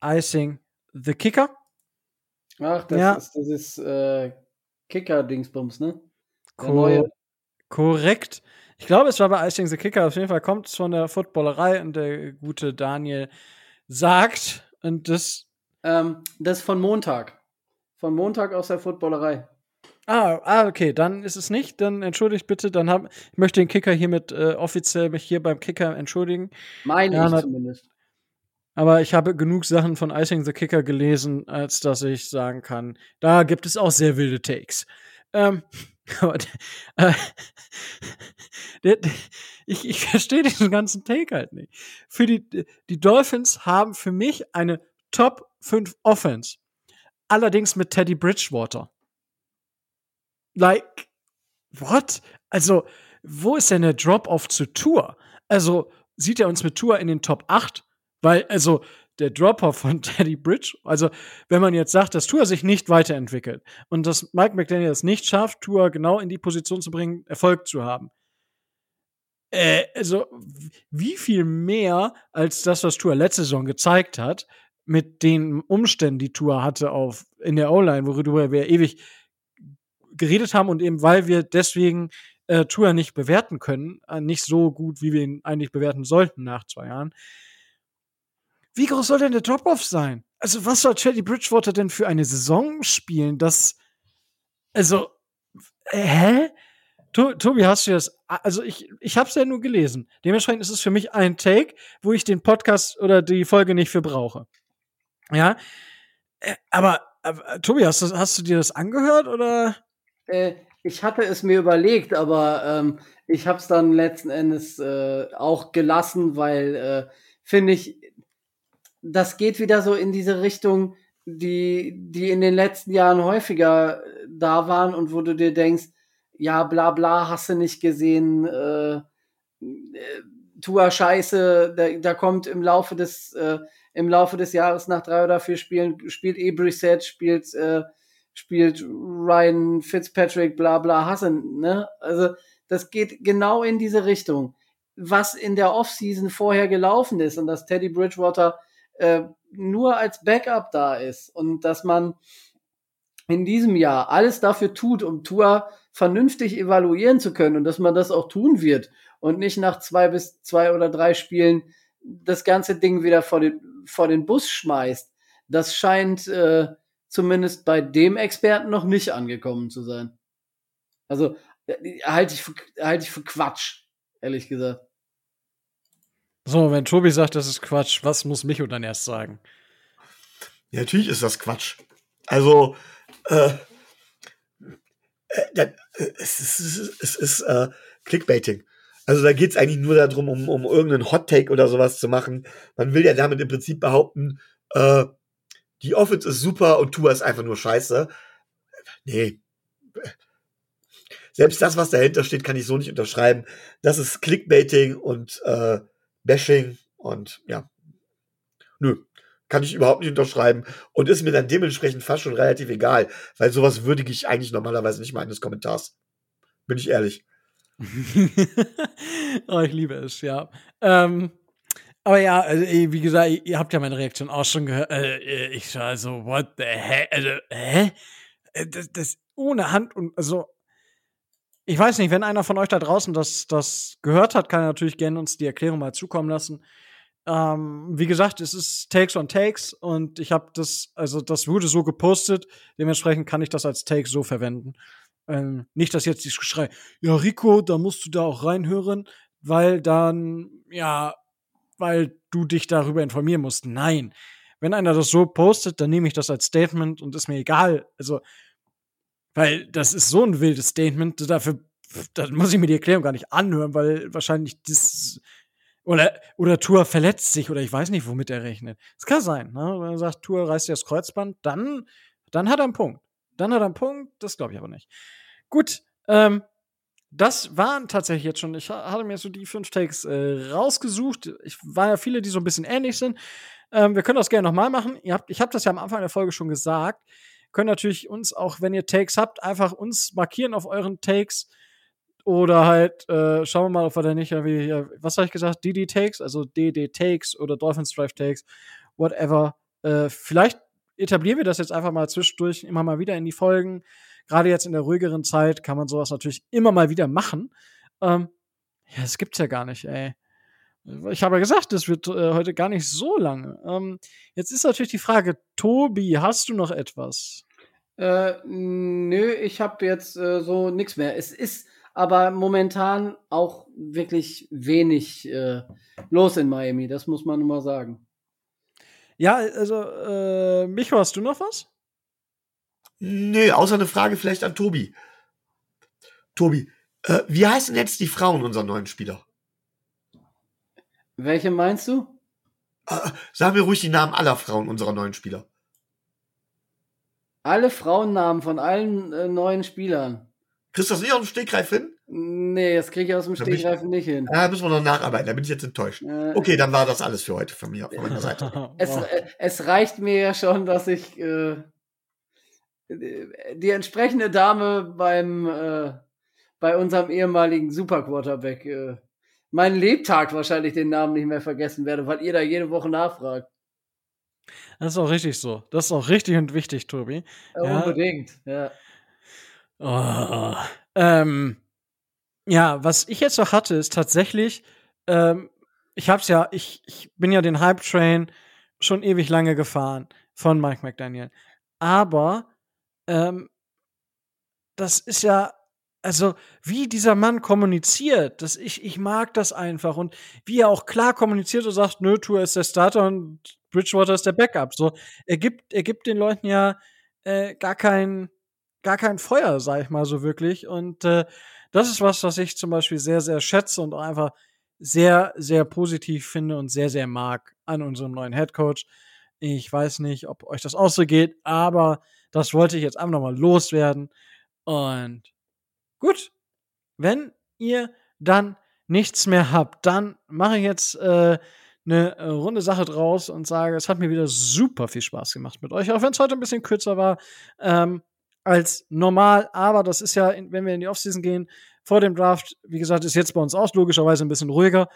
Icing the Kicker. Ach, das ja. ist, das ist äh, Kicker-Dingsbums, ne? Ko korrekt. Ich glaube, es war bei Icing the Kicker. Auf jeden Fall kommt es von der Footballerei und der gute Daniel sagt, und das. Ähm, das ist von Montag. Von Montag aus der Footballerei. Ah, ah, okay, dann ist es nicht. Dann entschuldigt bitte. Dann hab, ich möchte den Kicker hiermit äh, offiziell mich hier beim Kicker entschuldigen. Meine ja, ich zumindest. Aber ich habe genug Sachen von Icing the Kicker gelesen, als dass ich sagen kann, da gibt es auch sehr wilde Takes. Ähm, äh, ich, ich verstehe diesen ganzen Take halt nicht. Für die, die Dolphins haben für mich eine Top 5 Offense allerdings mit Teddy Bridgewater. Like, what? Also, wo ist denn der Drop-off zu Tour? Also, sieht er uns mit Tour in den Top 8? Weil, also, der Drop-off von Teddy Bridge, also, wenn man jetzt sagt, dass Tour sich nicht weiterentwickelt und dass Mike McDaniel es nicht schafft, Tour genau in die Position zu bringen, Erfolg zu haben, äh, also, wie viel mehr als das, was Tour letzte Saison gezeigt hat, mit den Umständen, die Tour hatte auf in der O-Line, worüber wir ewig geredet haben und eben weil wir deswegen äh, Tour nicht bewerten können, äh, nicht so gut, wie wir ihn eigentlich bewerten sollten nach zwei Jahren. Wie groß soll denn der Drop-off sein? Also was soll Teddy Bridgewater denn für eine Saison spielen? Das also äh, hä? Tobi, hast du das? Also ich, ich habe es ja nur gelesen. Dementsprechend ist es für mich ein Take, wo ich den Podcast oder die Folge nicht für brauche. Ja. Äh, aber, aber Tobi, hast du, hast du dir das angehört oder? Äh, ich hatte es mir überlegt, aber ähm, ich habe es dann letzten Endes äh, auch gelassen, weil äh, finde ich, das geht wieder so in diese Richtung. die, die in den letzten Jahren häufiger da waren und wo du dir denkst, ja, bla bla, hast du nicht gesehen, äh, äh, Tua Scheiße, da, da kommt im Laufe des äh, im Laufe des Jahres nach drei oder vier Spielen spielt e Brissett, spielt äh, spielt Ryan Fitzpatrick, bla bla Hassen, ne? Also das geht genau in diese Richtung. Was in der Offseason vorher gelaufen ist und dass Teddy Bridgewater äh, nur als Backup da ist und dass man in diesem Jahr alles dafür tut, um Tour vernünftig evaluieren zu können und dass man das auch tun wird und nicht nach zwei bis zwei oder drei Spielen das ganze Ding wieder vor den, vor den Bus schmeißt. Das scheint äh, zumindest bei dem Experten noch nicht angekommen zu sein. Also äh, halte ich, für, halte ich für Quatsch, ehrlich gesagt. So, wenn Tobi sagt, das ist Quatsch, was muss Micho dann erst sagen? Ja, natürlich ist das Quatsch. Also, äh, äh, es ist, es ist äh, Clickbaiting. Also da geht es eigentlich nur darum, um, um irgendeinen Hot Take oder sowas zu machen. Man will ja damit im Prinzip behaupten, äh, die Offense ist super und Tua ist einfach nur scheiße. Nee. Selbst das, was dahinter steht, kann ich so nicht unterschreiben. Das ist Clickbaiting und äh, Bashing und ja. Nö. Kann ich überhaupt nicht unterschreiben und ist mir dann dementsprechend fast schon relativ egal, weil sowas würdige ich eigentlich normalerweise nicht mal eines Kommentars. Bin ich ehrlich. oh, ich liebe es, ja. Ähm, aber ja, also, wie gesagt, ihr habt ja meine Reaktion auch schon gehört. Äh, äh, ich war so, what the heck? Also, hä? Äh, das, das ohne Hand und also. Ich weiß nicht, wenn einer von euch da draußen das, das gehört hat, kann er natürlich gerne uns die Erklärung mal zukommen lassen. Ähm, wie gesagt, es ist Takes on Takes und ich habe das, also das wurde so gepostet, dementsprechend kann ich das als Take so verwenden. Ähm, nicht, dass jetzt dieses Geschrei, ja, Rico, da musst du da auch reinhören, weil dann, ja, weil du dich darüber informieren musst. Nein. Wenn einer das so postet, dann nehme ich das als Statement und ist mir egal. Also, weil das ist so ein wildes Statement, dafür da muss ich mir die Erklärung gar nicht anhören, weil wahrscheinlich das oder, oder Tour verletzt sich oder ich weiß nicht, womit er rechnet. Es kann sein, ne? Wenn er sagt, Tour reißt sich das Kreuzband, dann, dann hat er einen Punkt. Dann hat er einen Punkt, das glaube ich aber nicht. Gut, ähm, das waren tatsächlich jetzt schon, ich hatte mir so die fünf Takes äh, rausgesucht. Ich war ja viele, die so ein bisschen ähnlich sind. Ähm, wir können das gerne nochmal machen. Ihr habt, ich habe das ja am Anfang der Folge schon gesagt. Könnt natürlich uns auch, wenn ihr Takes habt, einfach uns markieren auf euren Takes. Oder halt, äh, schauen wir mal, ob wir da nicht, wie, was habe ich gesagt, DD Takes, also DD Takes oder Dolphins Drive Takes, whatever. Äh, vielleicht etablieren wir das jetzt einfach mal zwischendurch immer mal wieder in die Folgen. Gerade jetzt in der ruhigeren Zeit kann man sowas natürlich immer mal wieder machen. Ähm, ja, das gibt's ja gar nicht, ey. Ich habe ja gesagt, das wird äh, heute gar nicht so lange. Ähm, jetzt ist natürlich die Frage, Tobi, hast du noch etwas? Äh, nö, ich habe jetzt äh, so nichts mehr. Es ist aber momentan auch wirklich wenig äh, los in Miami, das muss man nur mal sagen. Ja, also, äh, Micho, hast du noch was? Nee, außer eine Frage vielleicht an Tobi. Tobi, äh, wie heißen jetzt die Frauen unserer neuen Spieler? Welche meinst du? Äh, sag mir ruhig die Namen aller Frauen unserer neuen Spieler. Alle Frauennamen von allen äh, neuen Spielern. Kriegst du das nicht aus dem Stegreif hin? Nee, das kriege ich aus dem Stegreif nicht hin. Ja, müssen wir noch nacharbeiten, da bin ich jetzt enttäuscht. Äh, okay, dann war das alles für heute von mir, von meiner Seite. es, äh, es reicht mir ja schon, dass ich äh, die entsprechende Dame beim äh, bei unserem ehemaligen Superquarterback äh, meinen Lebtag wahrscheinlich den Namen nicht mehr vergessen werde, weil ihr da jede Woche nachfragt. Das ist auch richtig so. Das ist auch richtig und wichtig, Tobi. Ja, Unbedingt, ja. Oh, ähm, ja, was ich jetzt noch hatte, ist tatsächlich, ähm, ich hab's ja, ich, ich bin ja den Hype Train schon ewig lange gefahren von Mike McDaniel. Aber ähm, das ist ja, also wie dieser Mann kommuniziert, das ich, ich mag das einfach und wie er auch klar kommuniziert und sagt, nö, Tour ist der Starter und Bridgewater ist der Backup. So, er gibt, er gibt den Leuten ja äh, gar kein, gar kein Feuer, sag ich mal so wirklich. Und äh, das ist was, was ich zum Beispiel sehr, sehr schätze und einfach sehr, sehr positiv finde und sehr, sehr mag an unserem neuen Head Coach. Ich weiß nicht, ob euch das auch so geht, aber das wollte ich jetzt einfach nochmal loswerden. Und gut, wenn ihr dann nichts mehr habt, dann mache ich jetzt äh, eine äh, runde Sache draus und sage, es hat mir wieder super viel Spaß gemacht mit euch, auch wenn es heute ein bisschen kürzer war ähm, als normal. Aber das ist ja, wenn wir in die Offseason gehen, vor dem Draft, wie gesagt, ist jetzt bei uns auch logischerweise ein bisschen ruhiger.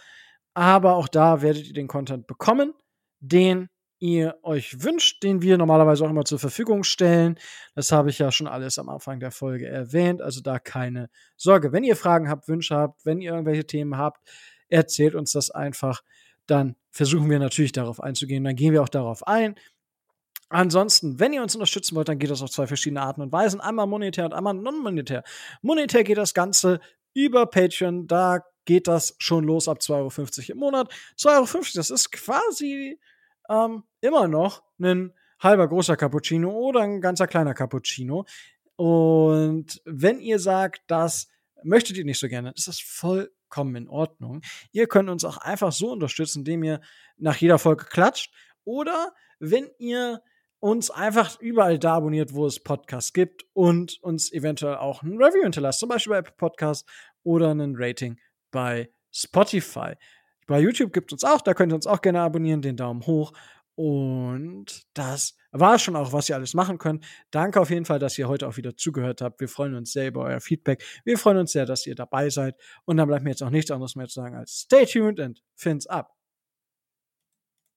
Aber auch da werdet ihr den Content bekommen, den ihr euch wünscht, den wir normalerweise auch immer zur Verfügung stellen. Das habe ich ja schon alles am Anfang der Folge erwähnt, also da keine Sorge. Wenn ihr Fragen habt, Wünsche habt, wenn ihr irgendwelche Themen habt, erzählt uns das einfach dann versuchen wir natürlich darauf einzugehen. Dann gehen wir auch darauf ein. Ansonsten, wenn ihr uns unterstützen wollt, dann geht das auf zwei verschiedene Arten und Weisen. Einmal monetär und einmal non-monetär. Monetär geht das Ganze über Patreon. Da geht das schon los ab 2,50 Euro im Monat. 2,50 Euro, das ist quasi ähm, immer noch ein halber großer Cappuccino oder ein ganzer kleiner Cappuccino. Und wenn ihr sagt, das möchtet ihr nicht so gerne, ist das voll vollkommen in Ordnung. Ihr könnt uns auch einfach so unterstützen, indem ihr nach jeder Folge klatscht oder wenn ihr uns einfach überall da abonniert, wo es Podcasts gibt und uns eventuell auch ein Review hinterlasst, zum Beispiel bei Apple Podcasts oder ein Rating bei Spotify. Bei YouTube gibt es uns auch, da könnt ihr uns auch gerne abonnieren, den Daumen hoch. Und das war schon auch, was ihr alles machen könnt. Danke auf jeden Fall, dass ihr heute auch wieder zugehört habt. Wir freuen uns sehr über euer Feedback. Wir freuen uns sehr, dass ihr dabei seid. Und dann bleibt mir jetzt auch nichts anderes mehr zu sagen als stay tuned and fins up.